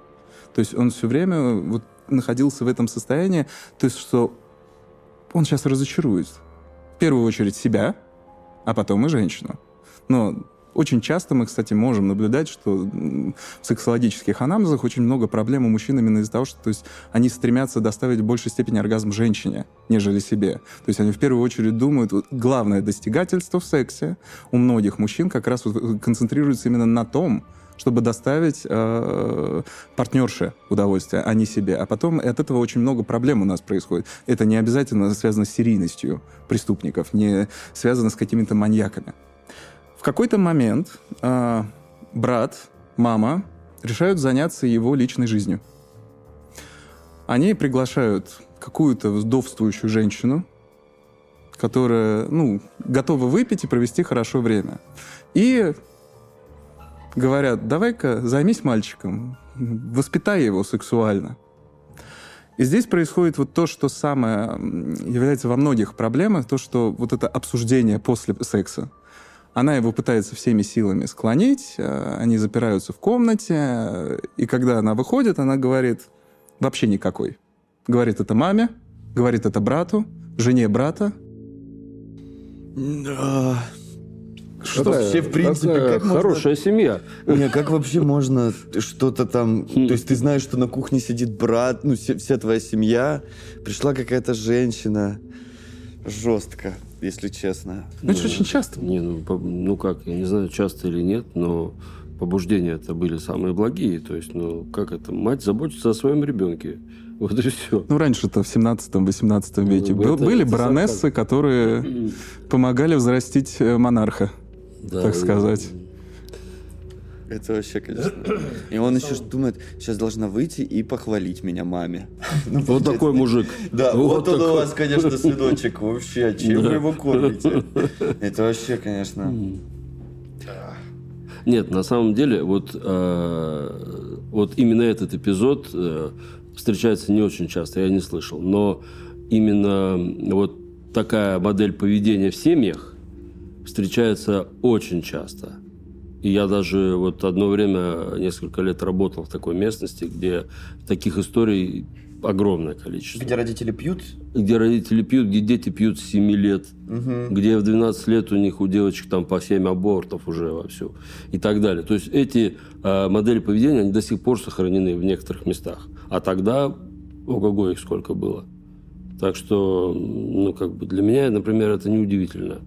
То есть он все время вот находился в этом состоянии, то есть что он сейчас разочарует. В первую очередь себя, а потом и женщину. Но очень часто мы, кстати, можем наблюдать, что в сексологических анамнезах очень много проблем у мужчин именно из-за того, что то есть, они стремятся доставить в большей степени оргазм женщине, нежели себе. То есть они в первую очередь думают, вот, главное достигательство в сексе у многих мужчин как раз вот концентрируется именно на том, чтобы доставить э, партнерше удовольствие, а не себе. А потом от этого очень много проблем у нас происходит. Это не обязательно связано с серийностью преступников, не связано с какими-то маньяками. В какой-то момент э, брат, мама решают заняться его личной жизнью. Они приглашают какую-то вдовствующую женщину, которая, ну, готова выпить и провести хорошо время. И говорят, давай-ка займись мальчиком, воспитай его сексуально. И здесь происходит вот то, что самое является во многих проблемах, то, что вот это обсуждение после секса. Она его пытается всеми силами склонить, э, они запираются в комнате, и когда она выходит, она говорит, вообще никакой. Говорит это маме, говорит это брату, жене брата. Да. Что вообще, в принципе, такая как можно- хорошая семья. Не, как вообще можно что-то там... То есть ты знаешь, что на кухне сидит брат, ну, все- вся твоя семья. Пришла какая-то женщина. Жестко. Если честно. Ну, это же очень часто. Не, ну, по- ну как, я не знаю, часто или нет, но побуждения это были самые благие. То есть, ну, как это, мать заботится о своем ребенке. Вот и все. Ну, раньше-то в 17-18 веке Ну, был- это- были это баронессы, сарказм. которые помогали взрастить э, монарха, Да, так и- сказать. Это вообще, конечно. И он еще думает, сейчас должна выйти и похвалить меня маме. Вот такой мужик. Да, вот, он у вас, конечно, сыночек. Вообще, чем вы его кормите? Это вообще, конечно... Нет, на самом деле, вот, э, вот именно этот эпизод э, встречается не очень часто, я не слышал. Но именно вот такая модель поведения в семьях встречается очень часто. И я даже вот одно время, несколько лет работал в такой местности, где таких историй огромное количество. Где родители пьют? Где родители пьют, где дети пьют с 7 лет, где в 12 лет у них у девочек там по 7 абортов уже вовсю и так далее. То есть эти э, модели поведения, они до сих пор сохранены в некоторых местах. А тогда, ого-го, их сколько было. Так что, ну, как бы для меня, например, это неудивительно.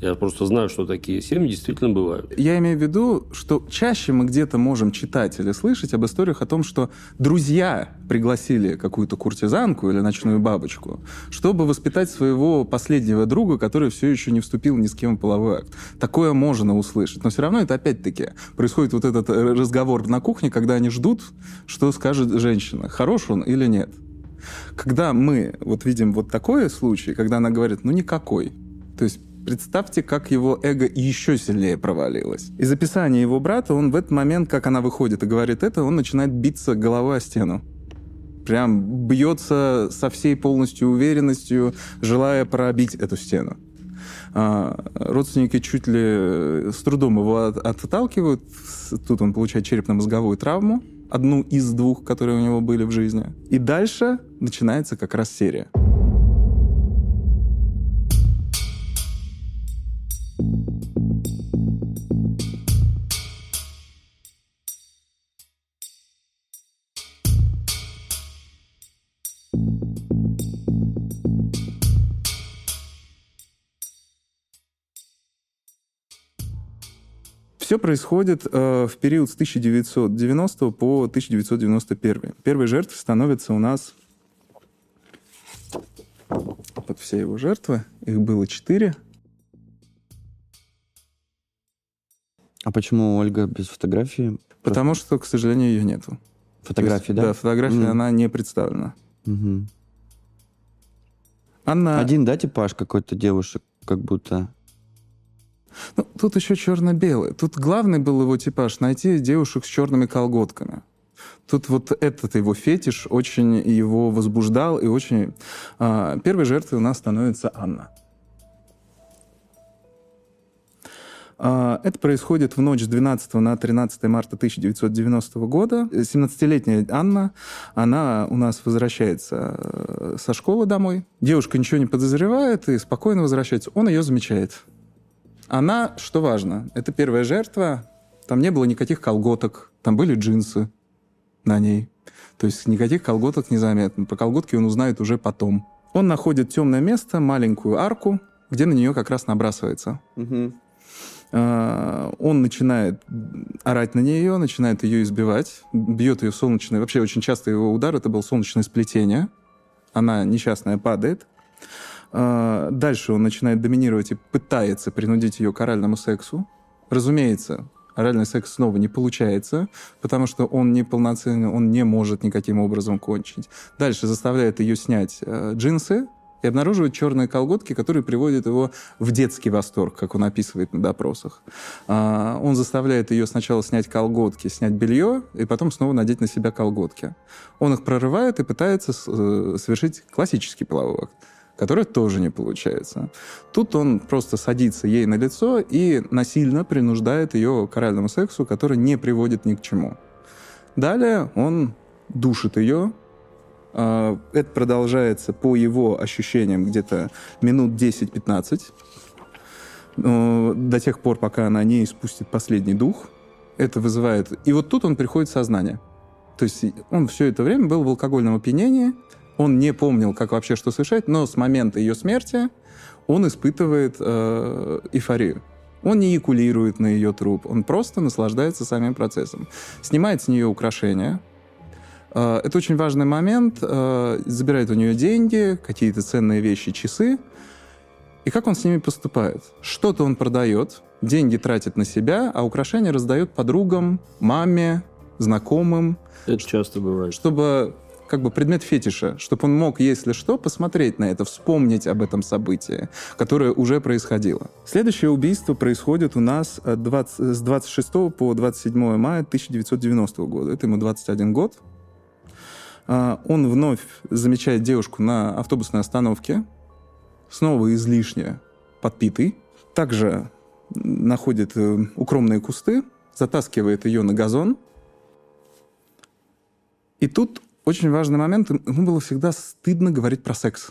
Я просто знаю, что такие семьи действительно бывают. Я имею в виду, что чаще мы где-то можем читать или слышать об историях о том, что друзья пригласили какую-то куртизанку или ночную бабочку, чтобы воспитать своего последнего друга, который все еще не вступил ни с кем в половой акт. Такое можно услышать. Но все равно это опять-таки происходит вот этот э, разговор на кухне, когда они ждут, что скажет женщина, хорош он или нет. Когда мы вот видим вот такой случай, когда она говорит, ну никакой, то есть Представьте, как его эго еще сильнее провалилось. Из описания его брата, он в этот момент, как она выходит и говорит это, он начинает биться головой о стену. Прям бьется со всей полностью уверенностью, желая пробить эту стену. А, родственники чуть ли с трудом его от- отталкивают. Тут он получает черепно-мозговую травму, одну из двух, которые у него были в жизни. И дальше начинается как раз серия. Все происходит э, в период с 1990 по 1991. Первой жертвой становится у нас вот все его жертвы. Их было четыре. А почему Ольга без фотографии? Потому что, к сожалению, ее нету. Фотографии, То есть, да? Да, фотография, Мгм. она не представлена. Мгм. Анна... Один, да, типаж какой-то девушек, как будто. Ну, тут еще черно-белый. Тут главный был его типаж — найти девушек с черными колготками. Тут вот этот его фетиш очень его возбуждал и очень... а, первой жертвой у нас становится Анна. А, Это происходит в ночь с 12 на 13 марта 1990 года. 17-летняя Анна, она у нас возвращается э, со школы домой. Девушка ничего не подозревает и спокойно возвращается. Он ее замечает. Она, что важно, это первая жертва, там не было никаких колготок, там были джинсы на ней. То есть никаких колготок незаметно. Про колготки он узнает уже потом. Он находит темное место, маленькую арку, где на нее как раз набрасывается. А, Он начинает орать на нее, начинает ее избивать, бьет ее солнечное. Вообще очень часто его удар это был солнечное сплетение. Она несчастная падает. А, Дальше он начинает доминировать и пытается принудить ее к оральному сексу. Разумеется, оральный секс снова не получается, потому что он неполноценный, он не может никаким образом кончить. Дальше заставляет ее снять э, джинсы и обнаруживает черные колготки, которые приводят его в детский восторг, как он описывает на допросах. А, Он заставляет ее сначала снять колготки, снять белье, и потом снова надеть на себя колготки. Он их прорывает и пытается э, совершить классический половой акт который тоже не получается. Тут он просто садится ей на лицо и насильно принуждает ее к оральному сексу, который не приводит ни к чему. Далее он душит ее. А, Это продолжается по его ощущениям где-то минут 10-15. э, До тех пор, пока она не испустит последний дух. Это вызывает... И вот тут он приходит в сознание. То есть он все это время был в алкогольном опьянении, он не помнил, как вообще что совершать, но с момента ее смерти он испытывает э, эйфорию. Он не якулирует на ее труп, он просто наслаждается самим процессом. Снимает с нее украшения. Э, это очень важный момент. Э, забирает у нее деньги, какие-то ценные вещи, часы. И как он с ними поступает? Что-то он продает, деньги тратит на себя, а украшения раздает подругам, маме, знакомым. Это часто бывает. Чтобы как бы предмет фетиша, чтобы он мог, если что, посмотреть на это, вспомнить об этом событии, которое уже происходило. Следующее убийство происходит у нас 20, с 26 по 27 мая 1990 года. Это ему 21 год. А, он вновь замечает девушку на автобусной остановке, снова излишне подпитый. Также находит э, укромные кусты, затаскивает ее на газон. И тут очень важный момент. Ему было всегда стыдно говорить про секс.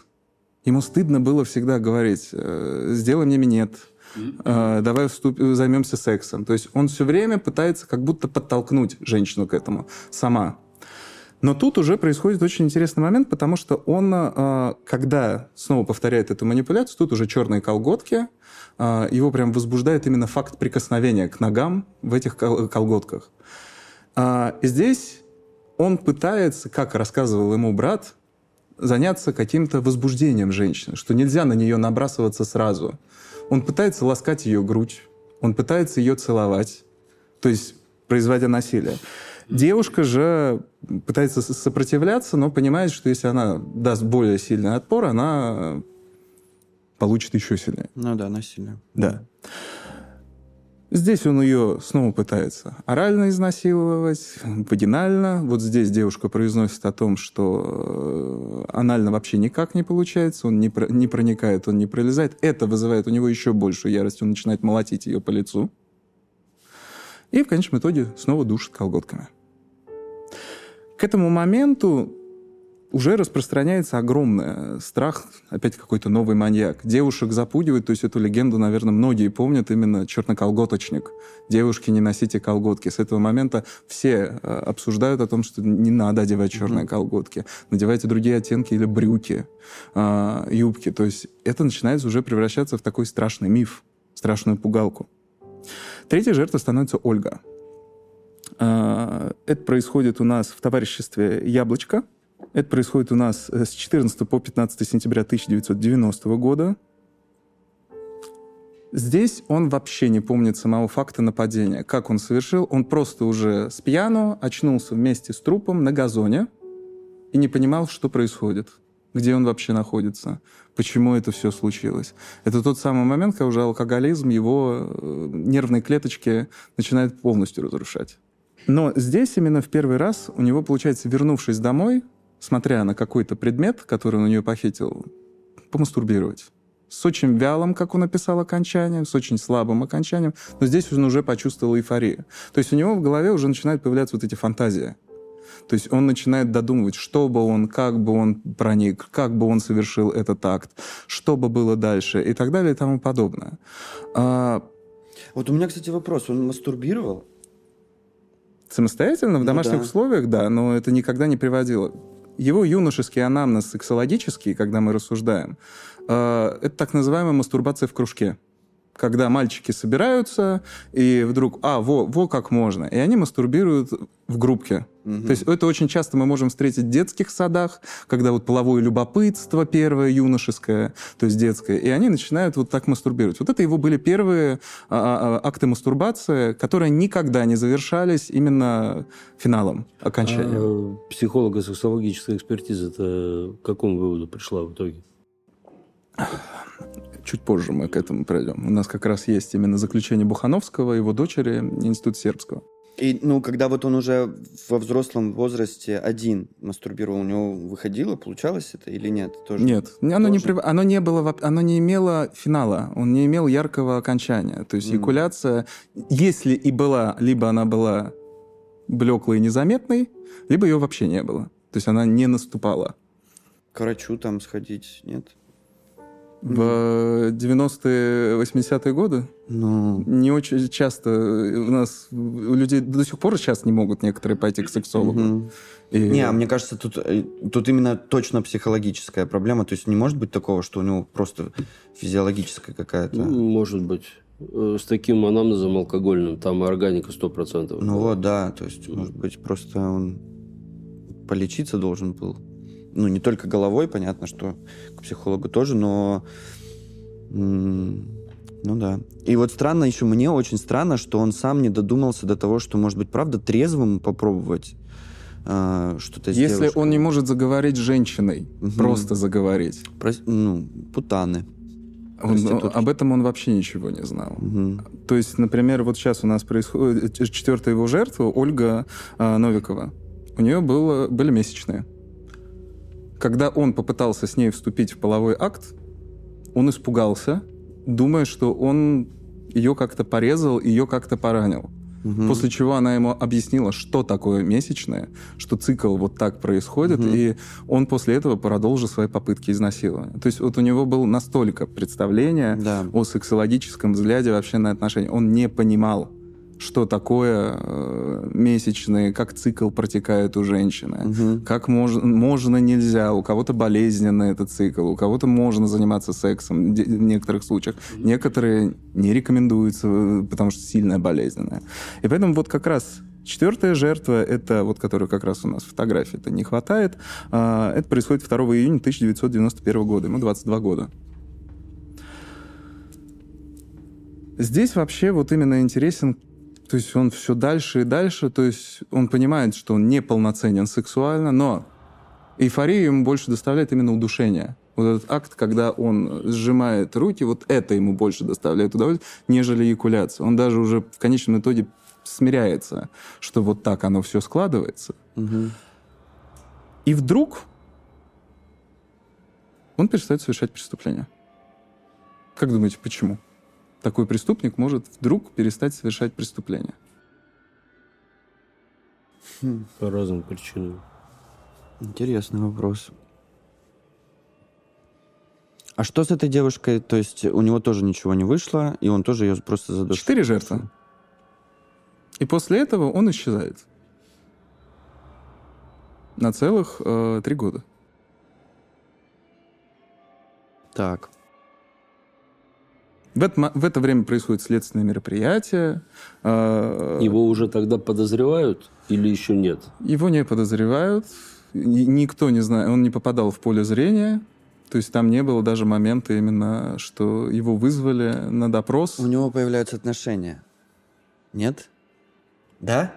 Ему стыдно было всегда говорить, э, сделай мне минет, э, давай вступ... займемся сексом. То есть он все время пытается как будто подтолкнуть женщину к этому сама. Но тут уже происходит очень интересный момент, потому что он, э, когда снова повторяет эту манипуляцию, тут уже черные колготки, его прям возбуждает именно факт прикосновения к ногам в этих колготках. И здесь он пытается, как рассказывал ему брат, заняться каким-то возбуждением женщины, что нельзя на нее набрасываться сразу. Он пытается ласкать ее грудь, он пытается ее целовать, то есть производя насилие. Девушка же пытается сопротивляться, но понимает, что если она даст более сильный отпор, она получит еще сильнее. Ну да, насилие. Да. Здесь он ее снова пытается орально изнасиловать, вагинально. Вот здесь девушка произносит о том, что э, анально вообще никак не получается, он не, про, не проникает, он не пролезает. Это вызывает у него еще большую ярость, он начинает молотить ее по лицу. И в конечном итоге снова душит колготками. К этому моменту уже распространяется огромный страх, опять какой-то новый маньяк. Девушек запугивает, то есть эту легенду, наверное, многие помнят, именно черноколготочник. Девушки, не носите колготки. С этого момента все э, обсуждают о том, что не надо одевать черные mm-hmm. колготки. Надевайте другие оттенки или брюки, э, юбки. То есть это начинает уже превращаться в такой страшный миф, страшную пугалку. Третья жертва становится Ольга. Э, это происходит у нас в товариществе «Яблочко», это происходит у нас э, с 14 по 15 сентября 1990 года. Здесь он вообще не помнит самого факта нападения. Как он совершил? Он просто уже с пьяну очнулся вместе с трупом на газоне и не понимал, что происходит, где он вообще находится, почему это все случилось. Это тот самый момент, когда уже алкоголизм его э, нервные клеточки начинает полностью разрушать. Но здесь именно в первый раз у него, получается, вернувшись домой, смотря на какой-то предмет, который он у нее похитил, помастурбировать. С очень вялым, как он написал, окончанием, с очень слабым окончанием, но здесь он уже почувствовал эйфорию. То есть у него в голове уже начинают появляться вот эти фантазии. То есть он начинает додумывать, что бы он, как бы он проник, как бы он совершил этот акт, что бы было дальше и так далее и тому подобное. А... Вот у меня, кстати, вопрос. Он мастурбировал? Самостоятельно, в ну, домашних да. условиях, да, но это никогда не приводило его юношеский анамнез сексологический, когда мы рассуждаем, э, это так называемая мастурбация в кружке когда мальчики собираются, и вдруг, а, во, во как можно. И они мастурбируют в группке. Угу. То есть это очень часто мы можем встретить в детских садах, когда вот половое любопытство первое, юношеское, то есть детское, и они начинают вот так мастурбировать. Вот это его были первые а, а, а акты мастурбации, которые никогда не завершались именно финалом окончания. А, психолого-сексологическая экспертиза к какому выводу пришла в итоге? Чуть позже мы к этому пройдем. У нас как раз есть именно заключение Бухановского, его дочери, Институт Сербского. И, ну, когда вот он уже во взрослом возрасте один мастурбировал, у него выходило, получалось это или нет? Тоже? Нет, оно, Тоже? Не, оно, не было, оно не имело финала, он не имел яркого окончания. То есть mm. экуляция, если и была, либо она была блеклой и незаметной, либо ее вообще не было. То есть она не наступала. К врачу там сходить, нет? В 90-е, 80-е годы. Ну, Не очень часто у нас у людей до сих пор сейчас не могут некоторые пойти к сексологу. мгм. И- Не, а мне кажется, тут, э, тут именно точно психологическая проблема. То есть не может быть такого, что у него просто физиологическая какая-то. Ну, может быть. Э, С таким анамнезом алкогольным, там органика 100%. Ну вот, да, то есть, может быть, просто он полечиться должен был. Ну, не только головой, понятно, что к психологу тоже, но... Ну да. И вот странно еще, мне очень странно, что он сам не додумался до того, что, может быть, правда, трезвым попробовать а, что-то с Если девушкой. он не может заговорить с женщиной, Мгм. просто заговорить, Прос- Ну, путаны. он- Проститутки. об этом он вообще ничего не знал. Мгм. То есть, например, вот сейчас у нас происходит четвертая его жертва, Ольга а, Новикова. У нее было, были месячные. Когда он попытался с ней вступить в половой акт, он испугался, думая, что он ее как-то порезал, ее как-то поранил. Мгм. После чего она ему объяснила, что такое месячное, что цикл вот так происходит, Мгм. и он после этого продолжил свои попытки изнасилования. То есть вот у него было настолько представление Да. о сексологическом взгляде вообще на отношения. Он не понимал, что такое э, месячные, как цикл протекает у женщины. Мгм. Как можно, можно, нельзя, у кого-то болезненный этот цикл, у кого-то можно заниматься сексом в некоторых случаях. Некоторые не рекомендуются, э, потому что сильная болезненная. И поэтому вот как раз четвертая жертва, это вот которая как раз у нас фотографии это не хватает, а, это происходит 2 июня 1991 года, ему 22 года. Здесь вообще вот именно интересен, то есть он все дальше и дальше, то есть он понимает, что он неполноценен сексуально, но эйфорию ему больше доставляет именно удушение. Вот этот акт, когда он сжимает руки, вот это ему больше доставляет удовольствие, нежели эякуляция. Он даже уже в конечном итоге смиряется, что вот так оно все складывается. Мгм. И вдруг он перестает совершать преступления. Как думаете, почему? Такой преступник может вдруг перестать совершать преступления. По разным причинам. Интересный вопрос. А что с этой девушкой? То есть у него тоже ничего не вышло, и он тоже ее просто задушил? Четыре жертвы. И после этого он исчезает. На целых э, три года. Так. В это, в это время происходит следственное мероприятие. э, Его уже тогда подозревают или еще нет? Его не подозревают, ни- никто не знает, он не попадал в поле зрения, то есть там не было даже момента именно, что его вызвали на допрос. У него появляются отношения. Нет? Да?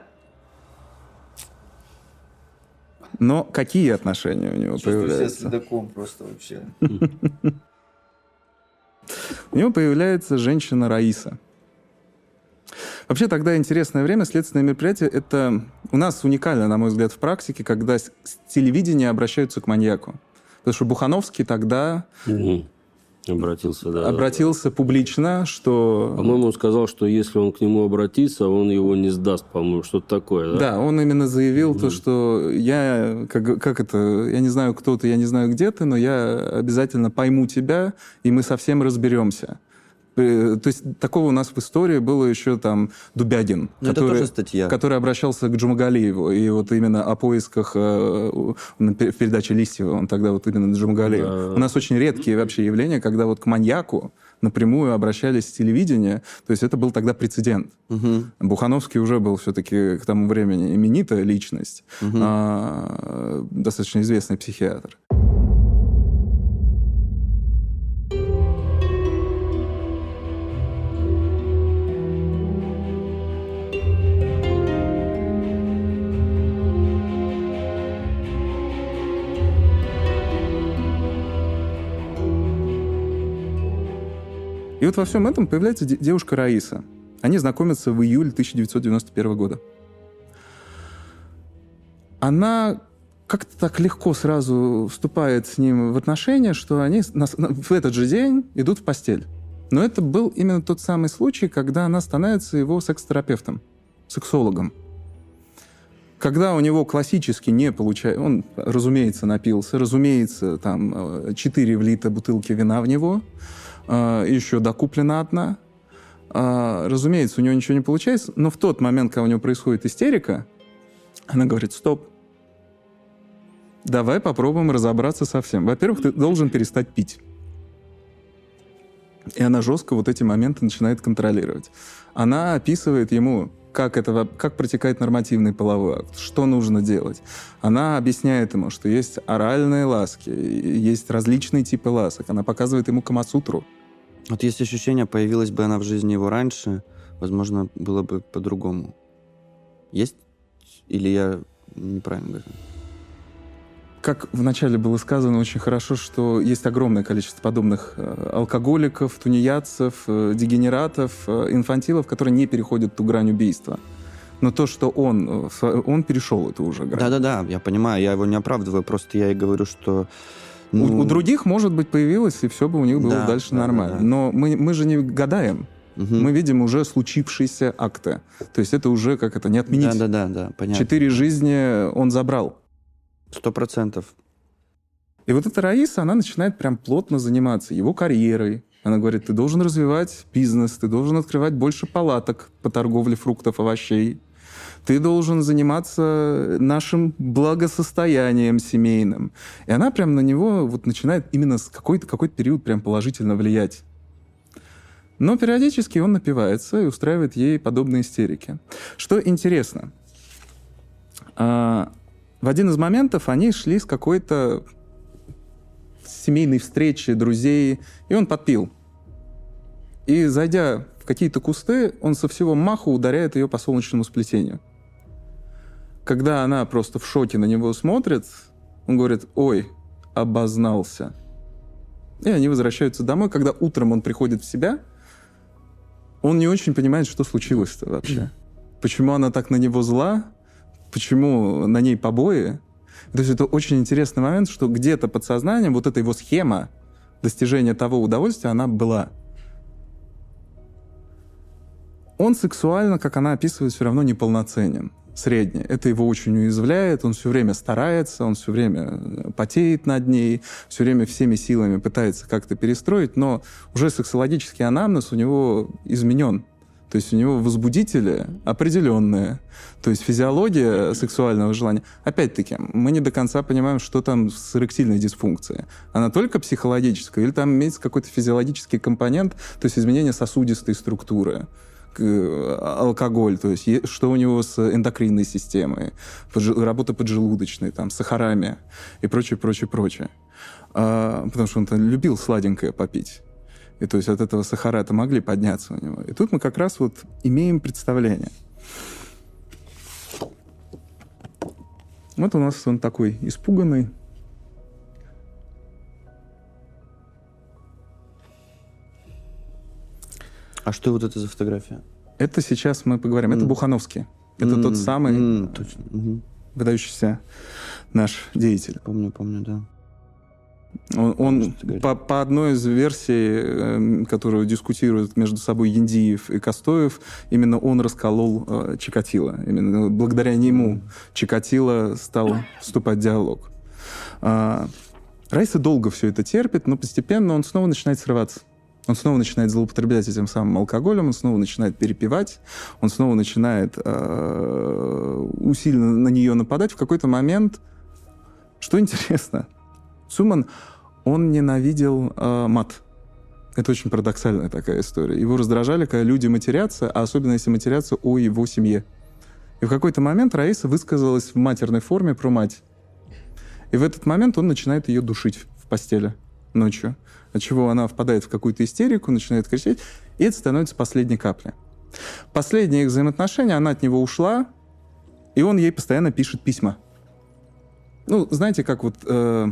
Но какие отношения у него появляются? следаком просто вообще. У него появляется женщина Раиса. Вообще тогда интересное время, следственное мероприятие, это у нас уникально, на мой взгляд, в практике, когда с телевидения обращаются к маньяку. Потому что Бухановский тогда. Обратился, да. обратился публично, что... По-моему, он сказал, что если он к нему обратится, он его не сдаст, по-моему, что-то такое, да? Да, он именно заявил то, что я, как, как это, я не знаю, кто ты, я не знаю, где ты, но я обязательно пойму тебя, и мы совсем разберемся. Э, То есть такого у нас в истории было еще там Дубягин, Ну, это тоже статья. который обращался к Джумагалиеву, и вот именно о поисках э, в передаче Листьева, он тогда вот именно Джумагалиев. Да. У нас очень редкие вообще явления, когда вот к маньяку напрямую обращались с телевидения, то есть это был тогда прецедент. Мгм. Бухановский уже был все-таки к тому времени именитая личность, Мгм. а, достаточно известный психиатр. И вот во всем этом появляется де- девушка Раиса. Они знакомятся в июле 1991 года. Она как-то так легко сразу вступает с ним в отношения, что они на- на- в этот же день идут в постель. Но это был именно тот самый случай, когда она становится его секс-терапевтом, сексологом. Когда у него классически не получается, он, разумеется, напился, разумеется, там 4 влита бутылки вина в него, э, еще докуплена одна, э, разумеется, у него ничего не получается, но в тот момент, когда у него происходит истерика, она говорит, стоп, давай попробуем разобраться со всем. Во-первых, ты должен перестать пить. И она жестко вот эти моменты начинает контролировать. Она описывает ему, как, это, как протекает нормативный половой акт, что нужно делать. Она объясняет ему, что есть оральные ласки, есть различные типы ласок. Она показывает ему Камасутру. Вот есть ощущение, появилась бы она в жизни его раньше, возможно, было бы по-другому. Есть? Или я неправильно говорю? как вначале было сказано очень хорошо, что есть огромное количество подобных э, алкоголиков, тунеядцев, э, дегенератов, э, инфантилов, которые не переходят ту грань убийства. Но то, что он, он перешел это уже. Да-да-да, я понимаю, я его не оправдываю, просто я и говорю, что... Ну... У, у других, может быть, появилось, и все бы у них было да, дальше да, нормально. Да, да. Но мы, мы же не гадаем. Угу. Мы видим уже случившиеся акты. То есть это уже как это не отменить. Да-да-да, понятно. Четыре жизни он забрал. Сто процентов. И вот эта Раиса, она начинает прям плотно заниматься его карьерой. Она говорит, ты должен развивать бизнес, ты должен открывать больше палаток по торговле фруктов, овощей. Ты должен заниматься нашим благосостоянием семейным. И она прям на него вот начинает именно с какой-то какой период прям положительно влиять. Но периодически он напивается и устраивает ей подобные истерики. Что интересно, а, в один из моментов они шли с какой-то семейной встречи друзей, и он подпил. И, зайдя в какие-то кусты, он со всего маху ударяет ее по солнечному сплетению. Когда она просто в шоке на него смотрит, он говорит, ой, обознался. И они возвращаются домой. Когда утром он приходит в себя, он не очень понимает, что случилось-то вообще. Почему она так на него зла, почему на ней побои. То есть это очень интересный момент, что где-то подсознанием вот эта его схема достижения того удовольствия, она была. Он сексуально, как она описывает, все равно неполноценен, средний. Это его очень уязвляет, он все время старается, он все время потеет над ней, все время всеми силами пытается как-то перестроить, но уже сексологический анамнез у него изменен. То есть у него возбудители определенные. То есть физиология сексуального желания. Опять-таки, мы не до конца понимаем, что там с эректильной дисфункцией. Она только психологическая или там имеется какой-то физиологический компонент, то есть изменение сосудистой структуры алкоголь, то есть что у него с эндокринной системой, работа поджелудочной, там, сахарами и прочее, прочее, прочее. А, потому что он любил сладенькое попить. И то есть от этого сахарата могли подняться у него. И тут мы как раз вот имеем представление. Вот у нас он такой испуганный. А что вот это за фотография? Это сейчас мы поговорим. Mm. Это Бухановский. Это mm. тот самый mm, точно. выдающийся наш деятель. Помню, помню, да. Он, он по, по одной из версий, э, которую дискутируют между собой Яндиев и Костоев, именно он расколол э, Чикатило. Именно благодаря нему Чикатило стал вступать в диалог. Э, Райса долго все это терпит, но постепенно он снова начинает срываться. Он снова начинает злоупотреблять этим самым алкоголем, он снова начинает перепивать, он снова начинает э, усиленно на нее нападать. В какой-то момент, что интересно, Цуман, он ненавидел э, мат. Это очень парадоксальная такая история. Его раздражали, когда люди матерятся, а особенно если матерятся о его семье. И в какой-то момент Раиса высказалась в матерной форме про мать. И в этот момент он начинает ее душить в постели ночью, от чего она впадает в какую-то истерику, начинает кричать, и это становится последней каплей. Последние их взаимоотношения, она от него ушла, и он ей постоянно пишет письма. Ну, знаете, как вот э,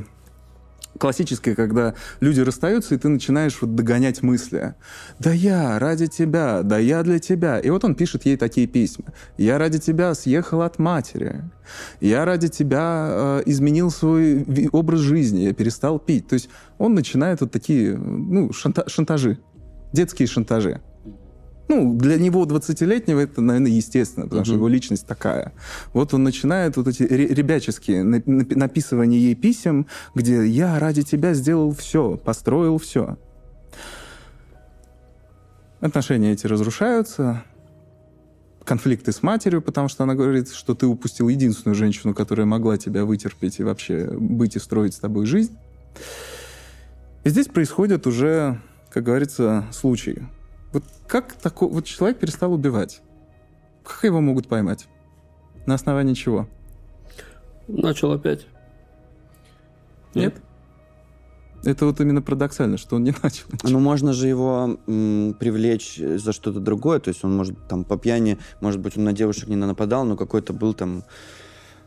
классическое, когда люди расстаются, и ты начинаешь вот догонять мысли. «Да я ради тебя, да я для тебя». И вот он пишет ей такие письма. «Я ради тебя съехал от матери. Я ради тебя э, изменил свой образ жизни, я перестал пить». То есть он начинает вот такие ну, шанта шантажи, детские шантажи. Ну, для него 20-летнего это, наверное, естественно, потому что его личность такая. Вот он начинает вот эти ребяческие написывания ей писем, где «я ради тебя сделал все, построил все». Отношения эти разрушаются, конфликты с матерью, потому что она говорит, что ты упустил единственную женщину, которая могла тебя вытерпеть и вообще быть и строить с тобой жизнь. И здесь происходят уже, как говорится, случаи. Вот как такой вот человек перестал убивать? Как его могут поймать? На основании чего? Начал опять. Нет? Нет? Это вот именно парадоксально, что он не начал. Ну, можно же его м, привлечь за что-то другое. То есть он может там по пьяни, может быть, он на девушек не нападал, но какой-то был там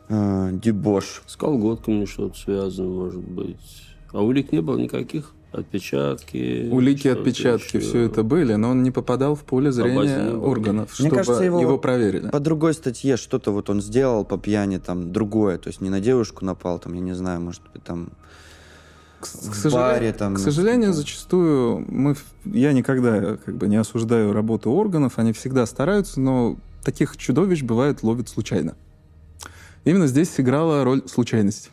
э, дебош. С колготками что-то связано, может быть. А улик не было никаких? Отпечатки. Улики, отпечатки, еще. все это были, но он не попадал в поле зрения органов, Мне чтобы кажется, его, его проверили. По другой статье что-то вот он сделал по пьяни, там, другое. То есть не на девушку напал, там, я не знаю, может быть, там к, к, сожалению, там, к сожалению, зачастую мы, я никогда как бы не осуждаю работу органов, они всегда стараются, но таких чудовищ бывает ловят случайно. Именно здесь сыграла роль случайность.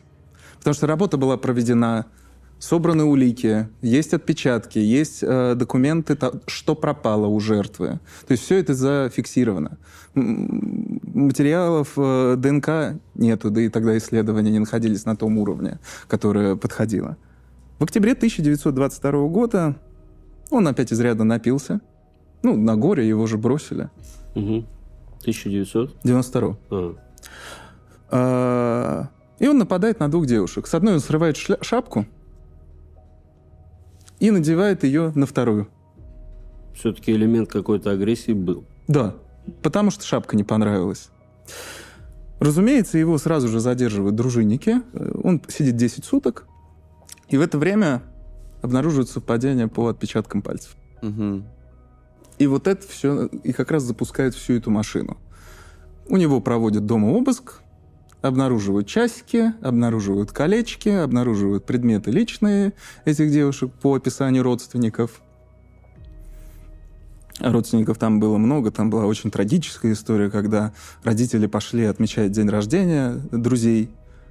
Потому что работа была проведена, собраны улики, есть отпечатки, есть э, документы, то, что пропало у жертвы. То есть все это зафиксировано. Материалов э, ДНК нету, да и тогда исследования не находились на том уровне, которое подходило. В октябре 1922 года он опять изрядно напился. Ну, на горе его же бросили. Угу. 1900? 92 а. а. И он нападает на двух девушек. С одной он срывает шля- шапку и надевает ее на вторую. Все-таки элемент какой-то агрессии был. Да, потому что шапка не понравилась. Разумеется, его сразу же задерживают дружинники. Он сидит 10 суток. И в это время обнаруживают совпадение по отпечаткам пальцев. Угу. И вот это все, и как раз запускает всю эту машину. У него проводят дома обыск, обнаруживают часики, обнаруживают колечки, обнаруживают предметы личные этих девушек по описанию родственников. Родственников там было много, там была очень трагическая история, когда родители пошли отмечать день рождения друзей,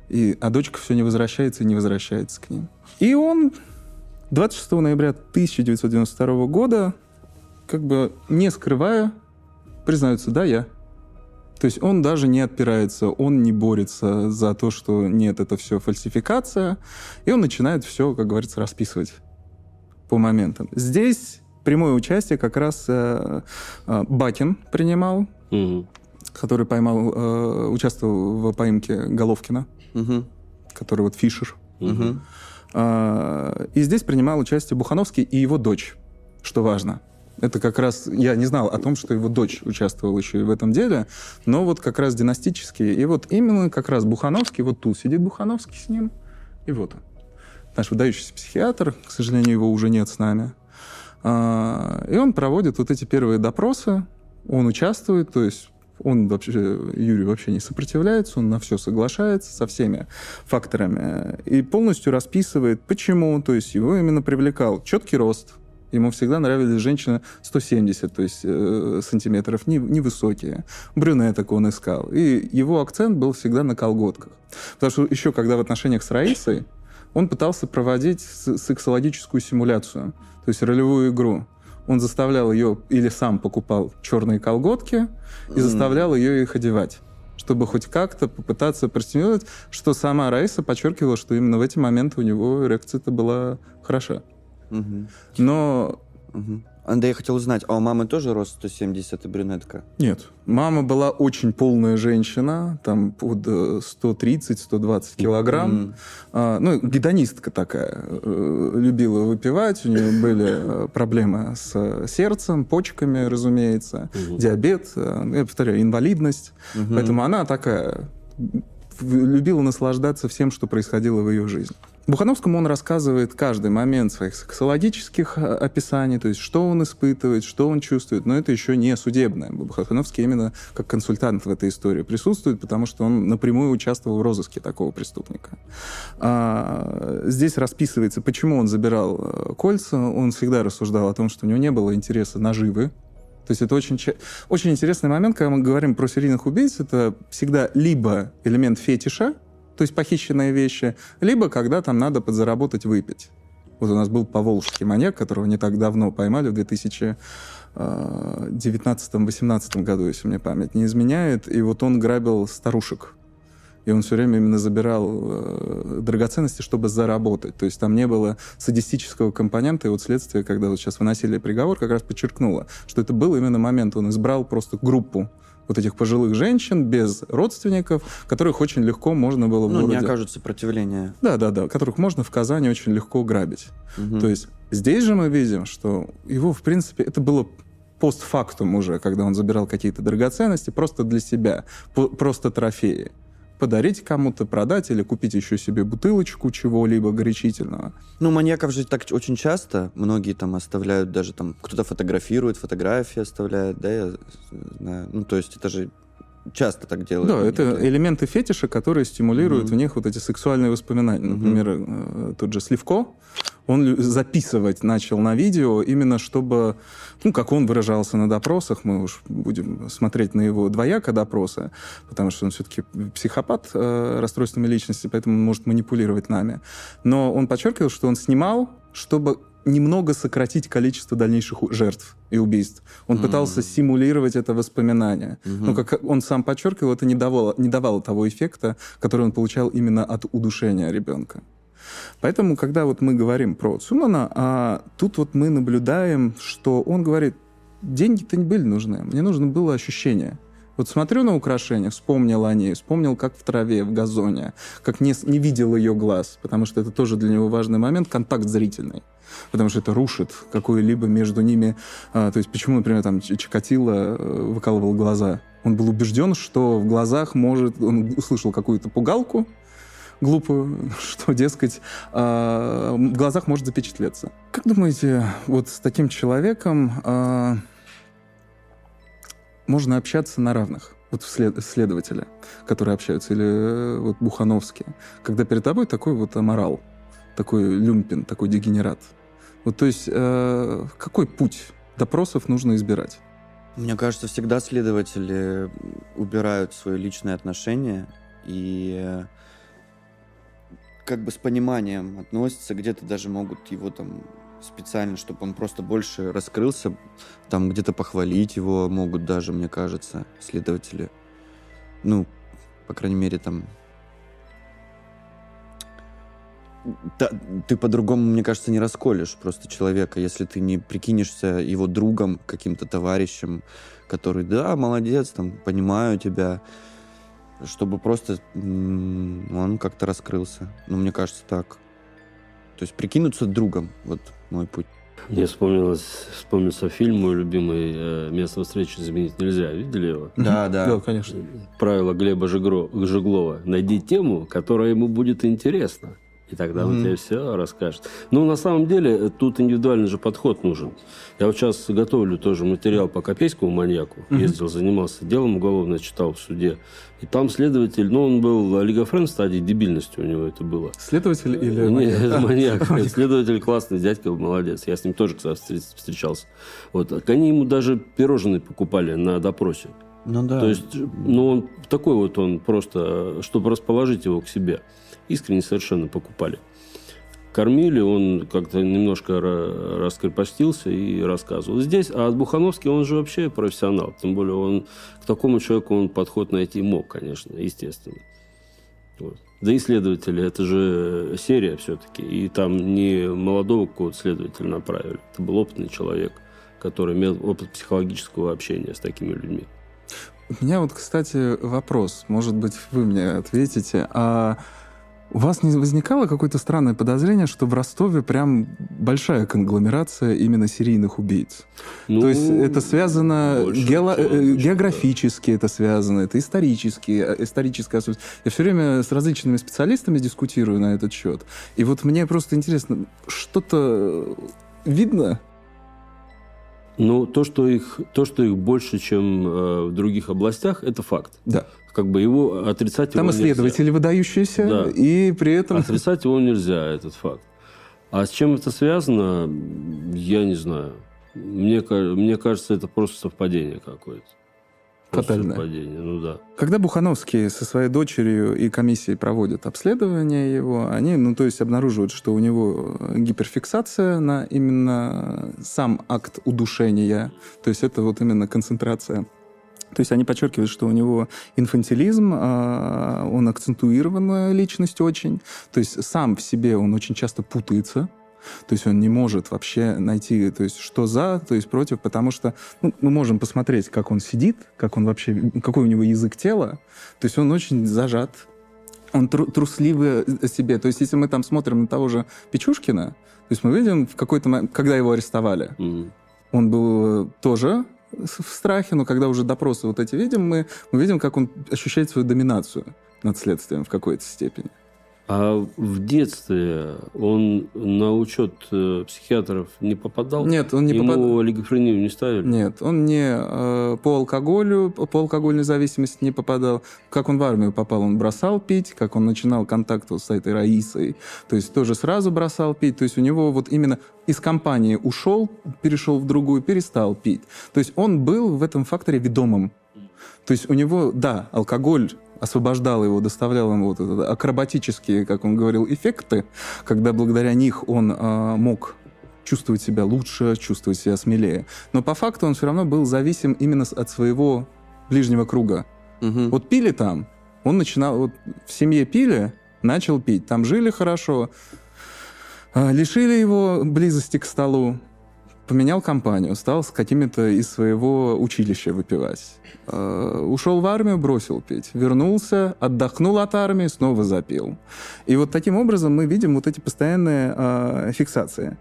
и, а дочка все не возвращается и не возвращается к ним. И он 26 ноября 1992 года, как бы не скрывая, признается, да, я. То есть он даже не отпирается, он не борется за то, что нет, это все фальсификация, и он начинает все, как говорится, расписывать по моментам. Здесь прямое участие как раз э, э, Бакин принимал, угу. который поймал, э, участвовал в поимке Головкина угу. который вот Фишер. Угу. А, и здесь принимал участие Бухановский и его дочь, что важно. Это как раз, я не знал о том, что его дочь участвовала еще и в этом деле, но вот как раз династические. И вот именно как раз Бухановский, вот тут сидит Бухановский с ним, и вот он. Наш выдающийся психиатр, к сожалению, его уже нет с нами. А, и он проводит вот эти первые допросы, он участвует, то есть он вообще, Юрий вообще не сопротивляется, он на все соглашается со всеми факторами и полностью расписывает, почему. То есть его именно привлекал четкий рост, Ему всегда нравились женщины 170 то есть, э, сантиметров, невысокие. Не Брюнеток он искал. И его акцент был всегда на колготках. Потому что еще когда в отношениях с Раисой, он пытался проводить сексологическую симуляцию, то есть ролевую игру он заставлял ее или сам покупал черные колготки и заставлял ее их одевать чтобы хоть как-то попытаться простимулировать, что сама Раиса подчеркивала, что именно в эти моменты у него эрекция-то была хороша. Угу. Но угу. Андрей, я хотел узнать, а у мамы тоже рост 170 и брюнетка? Нет. Мама была очень полная женщина, там под 130-120 килограмм. Mm-hmm. А, ну, гедонистка такая. Э, любила выпивать, у нее были э, проблемы с сердцем, почками, разумеется, mm-hmm. диабет, э, я повторяю, инвалидность. Mm-hmm. Поэтому она такая любила наслаждаться всем, что происходило в ее жизни. Бухановскому он рассказывает каждый момент своих сексологических э, описаний, то есть что он испытывает, что он чувствует, но это еще не судебное. Бухановский именно как консультант в этой истории присутствует, потому что он напрямую участвовал в розыске такого преступника. А, здесь расписывается, почему он забирал э, кольца. Он всегда рассуждал о том, что у него не было интереса наживы, То есть это очень, очень интересный момент, когда мы говорим про серийных убийц, это всегда либо элемент фетиша, то есть похищенные вещи, либо когда там надо подзаработать выпить. Вот у нас был поволжский маньяк, которого не так давно поймали в 2019-2018 году, если мне память не изменяет. И вот он грабил старушек. И он все время именно забирал э, драгоценности, чтобы заработать. То есть там не было садистического компонента. И вот следствие, когда вот сейчас выносили приговор, как раз подчеркнуло, что это был именно момент. Он избрал просто группу вот этих пожилых женщин без родственников, которых очень легко можно было в ну, городе... не окажут сопротивления. Да, да, да, которых можно в Казани очень легко грабить. Угу. То есть здесь же мы видим, что его, в принципе, это было постфактум уже, когда он забирал какие-то драгоценности просто для себя, просто трофеи подарить кому-то, продать или купить еще себе бутылочку чего-либо горячительного. Ну, маньяков же так очень часто. Многие там оставляют даже там, кто-то фотографирует, фотографии оставляет, да, я знаю. Ну, то есть это же часто так делают. Да, это элементы фетиша, которые стимулируют mm-hmm. в них вот эти сексуальные воспоминания. Например, mm-hmm. тот же Сливко, он записывать начал на видео именно чтобы, ну, как он выражался на допросах, мы уж будем смотреть на его двояко допросы, потому что он все-таки психопат э, расстройствами личности, поэтому он может манипулировать нами. Но он подчеркивал, что он снимал, чтобы немного сократить количество дальнейших жертв и убийств. Он mm-hmm. пытался симулировать это воспоминание. Mm-hmm. Но, как он сам подчеркивал, это не давало, не давало того эффекта, который он получал именно от удушения ребенка. Поэтому, когда вот мы говорим про Цумана, а тут вот мы наблюдаем, что он говорит, деньги-то не были нужны, мне нужно было ощущение. Вот смотрю на украшения, вспомнил о ней, вспомнил, как в траве, в газоне, как не, не видел ее глаз, потому что это тоже для него важный момент, контакт зрительный. Потому что это рушит какое-либо между ними... А, то есть почему, например, там Чикатило э, выкалывал глаза? Он был убежден, что в глазах может... Он услышал какую-то пугалку, глупую, что, дескать, э, в глазах может запечатлеться. Как думаете, вот с таким человеком э, можно общаться на равных? Вот след, следователи, которые общаются, или э, вот Бухановские, когда перед тобой такой вот аморал, такой люмпин, такой дегенерат. Вот то есть э, какой путь допросов нужно избирать? Мне кажется, всегда следователи убирают свои личные отношения и как бы с пониманием относятся, где-то даже могут его там специально, чтобы он просто больше раскрылся, там где-то похвалить его могут даже, мне кажется, следователи. Ну, по крайней мере, там... Да, ты по-другому, мне кажется, не расколешь просто человека, если ты не прикинешься его другом, каким-то товарищем, который, да, молодец, там, понимаю тебя, чтобы просто он как-то раскрылся. Ну, мне кажется, так. То есть прикинуться другом. Вот мой путь. Мне вспомнилось, вспомнился фильм мой любимый э, «Место встречи изменить нельзя». Видели его? Да, да. Да, конечно. Правило Глеба Жигро, Жиглова. Найди тему, которая ему будет интересна. И тогда mm-hmm. он тебе все расскажет. Ну, на самом деле, тут индивидуальный же подход нужен. Я вот сейчас готовлю тоже материал по копейскому маньяку. Mm-hmm. Ездил, занимался делом уголовно, читал в суде. И там следователь, ну, он был олигофрен в стадии дебильности у него это было. Следователь или маньяк? Нет, маньяк. Следователь классный, дядька молодец. Я с ним тоже, кстати, встречался. Вот. Они ему даже пирожные покупали на допросе. Ну да. То есть, ну, он такой вот он просто, чтобы расположить его к себе искренне совершенно покупали. Кормили, он как-то немножко раскрепостился и рассказывал. Здесь, а Бухановский, он же вообще профессионал. Тем более, он к такому человеку он подход найти мог, конечно, естественно. Вот. Да и следователи, это же серия все-таки. И там не молодого какого-то следователя направили. Это был опытный человек, который имел опыт психологического общения с такими людьми. У меня вот, кстати, вопрос. Может быть, вы мне ответите. А у вас не возникало какое-то странное подозрение, что в Ростове прям большая конгломерация именно серийных убийц? Ну, То есть это связано гео... Э, географически, это связано, это исторически, э, историческая особенность. Я все время с различными специалистами дискутирую на этот счет. И вот мне просто интересно, что-то видно ну, то, что их, то, что их больше, чем э, в других областях, это факт. Да как бы его отрицать Там его исследователи нельзя. выдающиеся, да. и при этом... Отрицать его нельзя, этот факт. А с чем это связано, я не знаю. Мне, мне кажется, это просто совпадение какое-то. Фатальное. Совпадение, ну да. Когда Бухановский со своей дочерью и комиссией проводят обследование его, они, ну, то есть обнаруживают, что у него гиперфиксация на именно сам акт удушения, то есть это вот именно концентрация. То есть они подчеркивают, что у него инфантилизм, а, он акцентуированная личность очень. То есть сам в себе он очень часто путается. То есть он не может вообще найти, то есть что за, то есть против, потому что ну, мы можем посмотреть, как он сидит, как он вообще, какой у него язык тела. То есть он очень зажат, он тру трусливый себе. То есть если мы там смотрим на того же Печушкина, то есть мы видим в какой-то момент, когда его арестовали, mm-hmm. он был тоже в страхе, но когда уже допросы вот эти видим, мы, мы видим, как он ощущает свою доминацию над следствием в какой-то степени. А в детстве он на учет э, психиатров не попадал? Нет, он не попадал. Ему олигофрению не ставили? Нет, он не э, по алкоголю, по алкогольной зависимости не попадал. Как он в армию попал, он бросал пить, как он начинал контакт с этой Раисой, то есть тоже сразу бросал пить. То есть у него вот именно из компании ушел, перешел в другую, перестал пить. То есть он был в этом факторе ведомым. То есть у него, да, алкоголь освобождал его, доставлял ему вот это, акробатические, как он говорил, эффекты, когда благодаря них он э, мог чувствовать себя лучше, чувствовать себя смелее. Но по факту он все равно был зависим именно от своего ближнего круга. Угу. Вот пили там, он начинал, вот в семье пили, начал пить, там жили хорошо, э, лишили его близости к столу, поменял компанию, стал с какими-то из своего училища выпивать. Э, ушел в армию, бросил пить. Вернулся, отдохнул от армии, снова запил. И вот таким образом мы видим вот эти постоянные э, фиксации.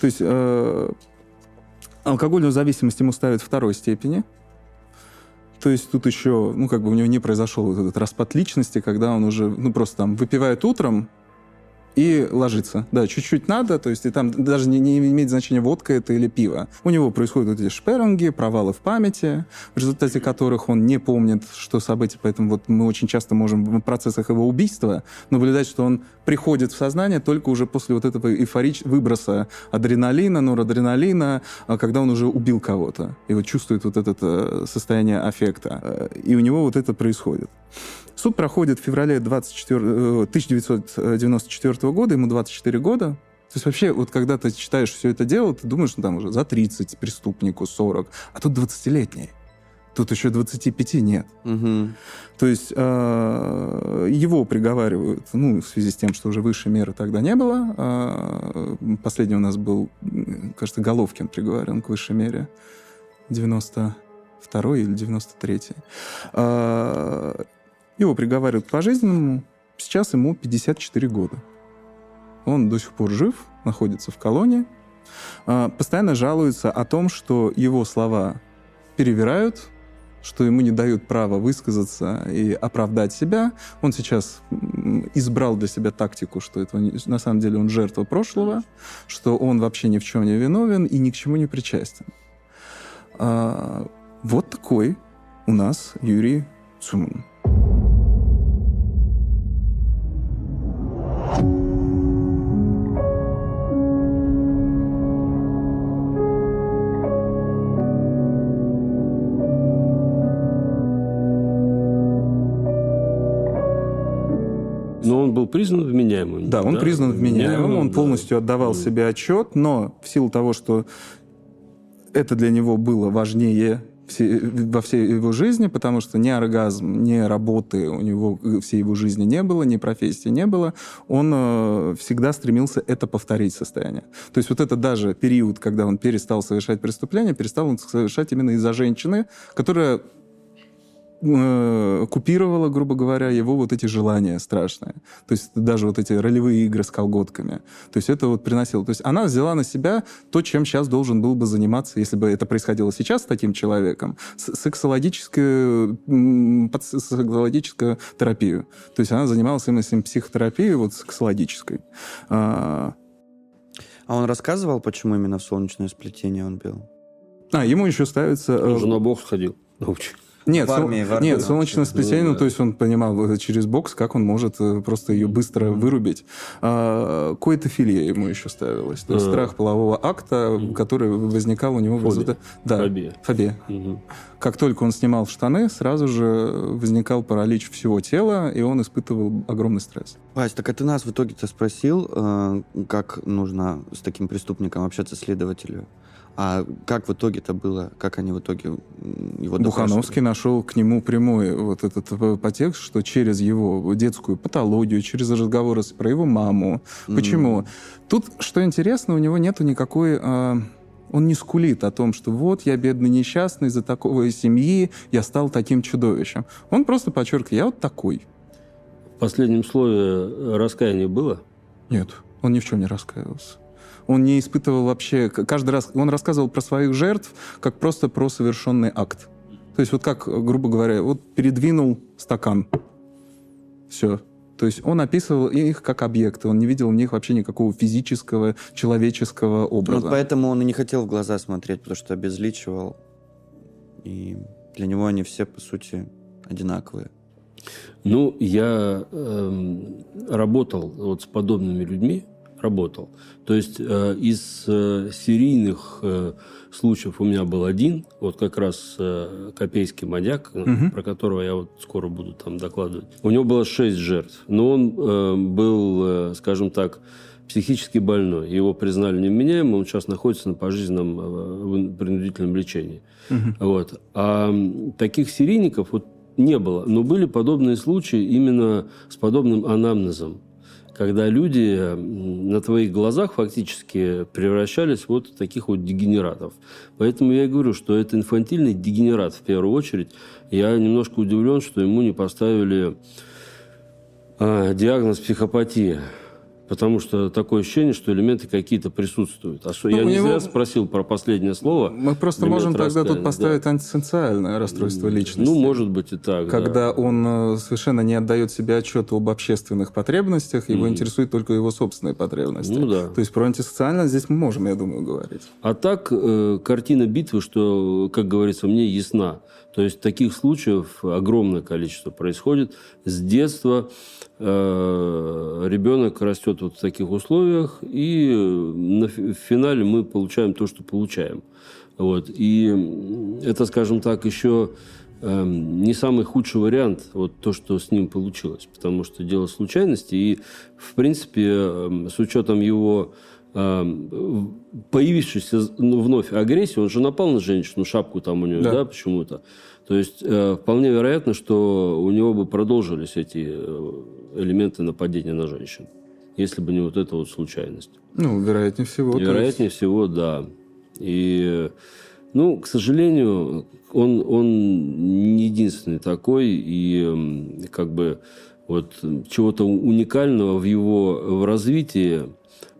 То есть э, алкогольную зависимость ему ставят второй степени. То есть тут еще, ну, как бы у него не произошел вот этот распад личности, когда он уже, ну, просто там выпивает утром, и ложится. Да, чуть-чуть надо, то есть и там даже не, не имеет значения, водка это или пиво. У него происходят вот эти шперинги, провалы в памяти, в результате которых он не помнит, что события, поэтому вот мы очень часто можем в процессах его убийства наблюдать, что он приходит в сознание только уже после вот этого эйфорич... выброса адреналина, норадреналина, а, когда он уже убил кого-то. И вот чувствует вот это э, состояние аффекта. Э, и у него вот это происходит. Суд проходит в феврале 24, 1994 э, года, ему 24 года. То есть вообще, вот когда ты читаешь все это дело, ты думаешь, ну там уже за 30 преступнику, 40, а тут 20-летний. Тут еще 25 нет. Угу. То есть э, его приговаривают, ну, в связи с тем, что уже высшей меры тогда не было. Э, последний у нас был, кажется, Головкин приговорен к высшей мере. 92 или 93 э, Его приговаривают к пожизненному. Сейчас ему 54 года. Он до сих пор жив, находится в колонии. Э, постоянно жалуется о том, что его слова перевирают, что ему не дают права высказаться и оправдать себя. Он сейчас избрал для себя тактику, что это на самом деле он жертва прошлого, что он вообще ни в чем не виновен и ни к чему не причастен. А, вот такой у нас Юрий Цумун. Признан вменяемым. Да, он да? признан вменяемым, он полностью отдавал да. себе отчет, но в силу того, что это для него было важнее все, во всей его жизни, потому что ни оргазм, ни работы у него всей его жизни не было, ни профессии не было, он э, всегда стремился это повторить состояние. То есть вот это даже период, когда он перестал совершать преступления, перестал он совершать именно из-за женщины, которая э, купировала, грубо говоря, его вот эти желания страшные. То есть даже вот эти ролевые игры с колготками. То есть это вот приносило. То есть она взяла на себя то, чем сейчас должен был бы заниматься, если бы это происходило сейчас с таким человеком, сексологическую, сексологическую терапию. То есть она занималась именно этим психотерапией вот сексологической. А... а он рассказывал, почему именно в солнечное сплетение он пил? А, ему еще ставится... Он же на бог сходил. Научи. Нет, в армии, сол- в армии, нет, да. солнечное сплетение, Ну, ну, да. то есть он понимал э, через бокс, как он может э, просто ее быстро вырубить. А, коэтофилия ему еще ставилась. То есть А. страх полового акта, который возникал у него в Фобия. результате... Да, Фобия. фобия. Мгм. Как только он снимал штаны, сразу же возникал паралич всего тела, и он испытывал огромный стресс. Вась, так а ты нас в итоге-то спросил, э, как нужно с таким преступником общаться следователю? А как в итоге-то было? Как они в итоге его Бухановский нашел к нему прямой вот этот э, подтекст, что через его детскую патологию, через разговоры с- про его маму. Почему? Тут, что интересно, у него нету никакой... э, он не скулит о том, что вот я бедный несчастный, из-за такого семьи я стал таким чудовищем. Он просто подчеркивает, я вот такой. В последнем слове раскаяние было? Нет, он ни в чем не раскаивался. Он не испытывал вообще... Каждый раз... Он рассказывал про своих жертв как просто про совершенный акт. То есть вот как, грубо говоря, вот передвинул стакан. Все. То есть он описывал их как объекты. Он не видел в них вообще никакого физического, человеческого Ну, образа. поэтому он и не хотел в глаза смотреть, потому что обезличивал. И для него они все, по сути, одинаковые. Ну, я эм, работал вот с подобными людьми, работал. То есть э, из э, серийных э, случаев у меня был один, вот как раз э, Копейский мадяк, э, Мгм. про которого я вот скоро буду там докладывать. У него было шесть жертв, но он э, был, э, скажем так, психически больной. Его признали невменяемым, он сейчас находится на пожизненном э, принудительном лечении. Мгм. Вот. А таких серийников вот не было. Но были подобные случаи именно с подобным анамнезом. Когда люди на твоих глазах фактически превращались вот в таких вот дегенератов. Поэтому я и говорю, что это инфантильный дегенерат в первую очередь. Я немножко удивлен, что ему не поставили а, диагноз психопатия. Потому что такое ощущение, что элементы какие-то присутствуют. А что- Ну, я не него- зря спросил про последнее слово. Мы просто можем тогда тут да. поставить антисоциальное расстройство личности. Ну, может быть и так. когда да. он э, совершенно не отдает себе отчет об общественных потребностях, его Мгм. интересует только его собственные потребности. Ну да. То есть про антисоциальность здесь мы можем, я думаю, говорить. А так, э, картина битвы, что, как говорится, мне ясна. То есть таких случаев огромное количество происходит. С детства ребенок растет вот в таких условиях, и э, на финале мы получаем то, что получаем. Вот. И это, скажем так, еще эм, не самый худший вариант, вот то, что с ним получилось, потому что дело случайности, и, в принципе, эм, с учетом его эм, появившейся ну, вновь агрессии, он же напал на женщину, шапку там у нее, Да. да, почему-то. То есть э, вполне вероятно, что у него бы продолжились эти э, элементы нападения на женщин, если бы не вот эта вот случайность. Ну, вероятнее всего. то есть- Вероятнее всего, да. И, ну, к сожалению, он, он не единственный такой, и м, как бы вот чего-то уникального в его в развитии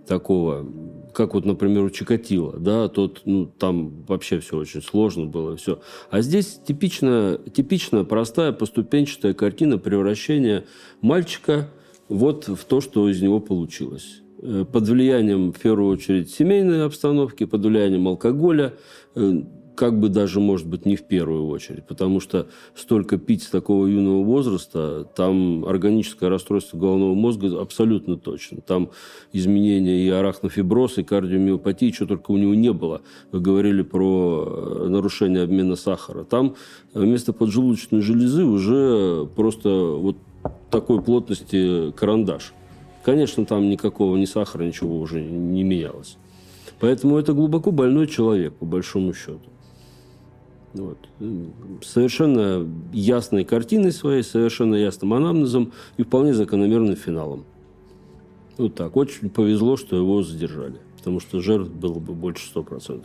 такого, как вот, например, у Чикатила, да, тот, ну, там вообще все очень сложно было, все. А здесь типично, типичная, простая, поступенчатая картина превращения мальчика вот в то, что из него получилось. Э, Под влиянием, в первую очередь, семейной обстановки, под влиянием алкоголя, э, как бы даже, может быть, не в первую очередь, потому что столько пить с такого юного возраста, там органическое расстройство головного мозга абсолютно точно. Там изменения и арахнофиброз, и кардиомиопатии, что только у него не было. Вы говорили про э, нарушение обмена сахара. Там вместо поджелудочной железы уже просто вот такой плотности карандаш. Конечно, там никакого ни сахара, ничего уже не менялось. Поэтому это глубоко больной человек, по большому счету. Вот. Совершенно ясной картиной своей, совершенно ясным анамнезом и вполне закономерным финалом. Вот так. Очень повезло, что его задержали. Потому что жертв было бы больше 100%.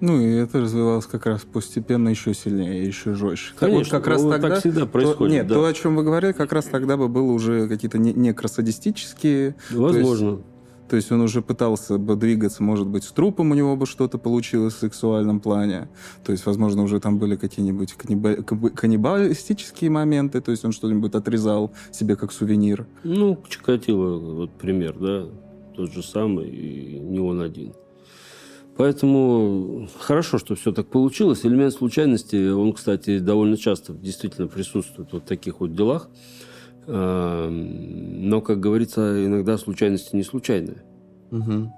Ну, и это развивалось как раз постепенно еще сильнее, еще жестче. Так Конечно, вот как раз ну, тогда... так всегда то- происходит, нет, да. то, о чем вы говорили, как раз тогда бы было уже какие-то не- некросадистические... Возможно. То есть он уже пытался бы двигаться, может быть, с трупом у него бы что-то получилось в сексуальном плане. То есть, возможно, уже там были какие-нибудь канниба- каннибалистические моменты, то есть он что-нибудь отрезал себе как сувенир. Ну, Чикатило, вот пример, да, тот же самый, и не он один. Поэтому хорошо, что все так получилось. Элемент случайности, он, кстати, довольно часто действительно присутствует вот в таких вот делах. А, но, как говорится, иногда случайности не случайные. Угу.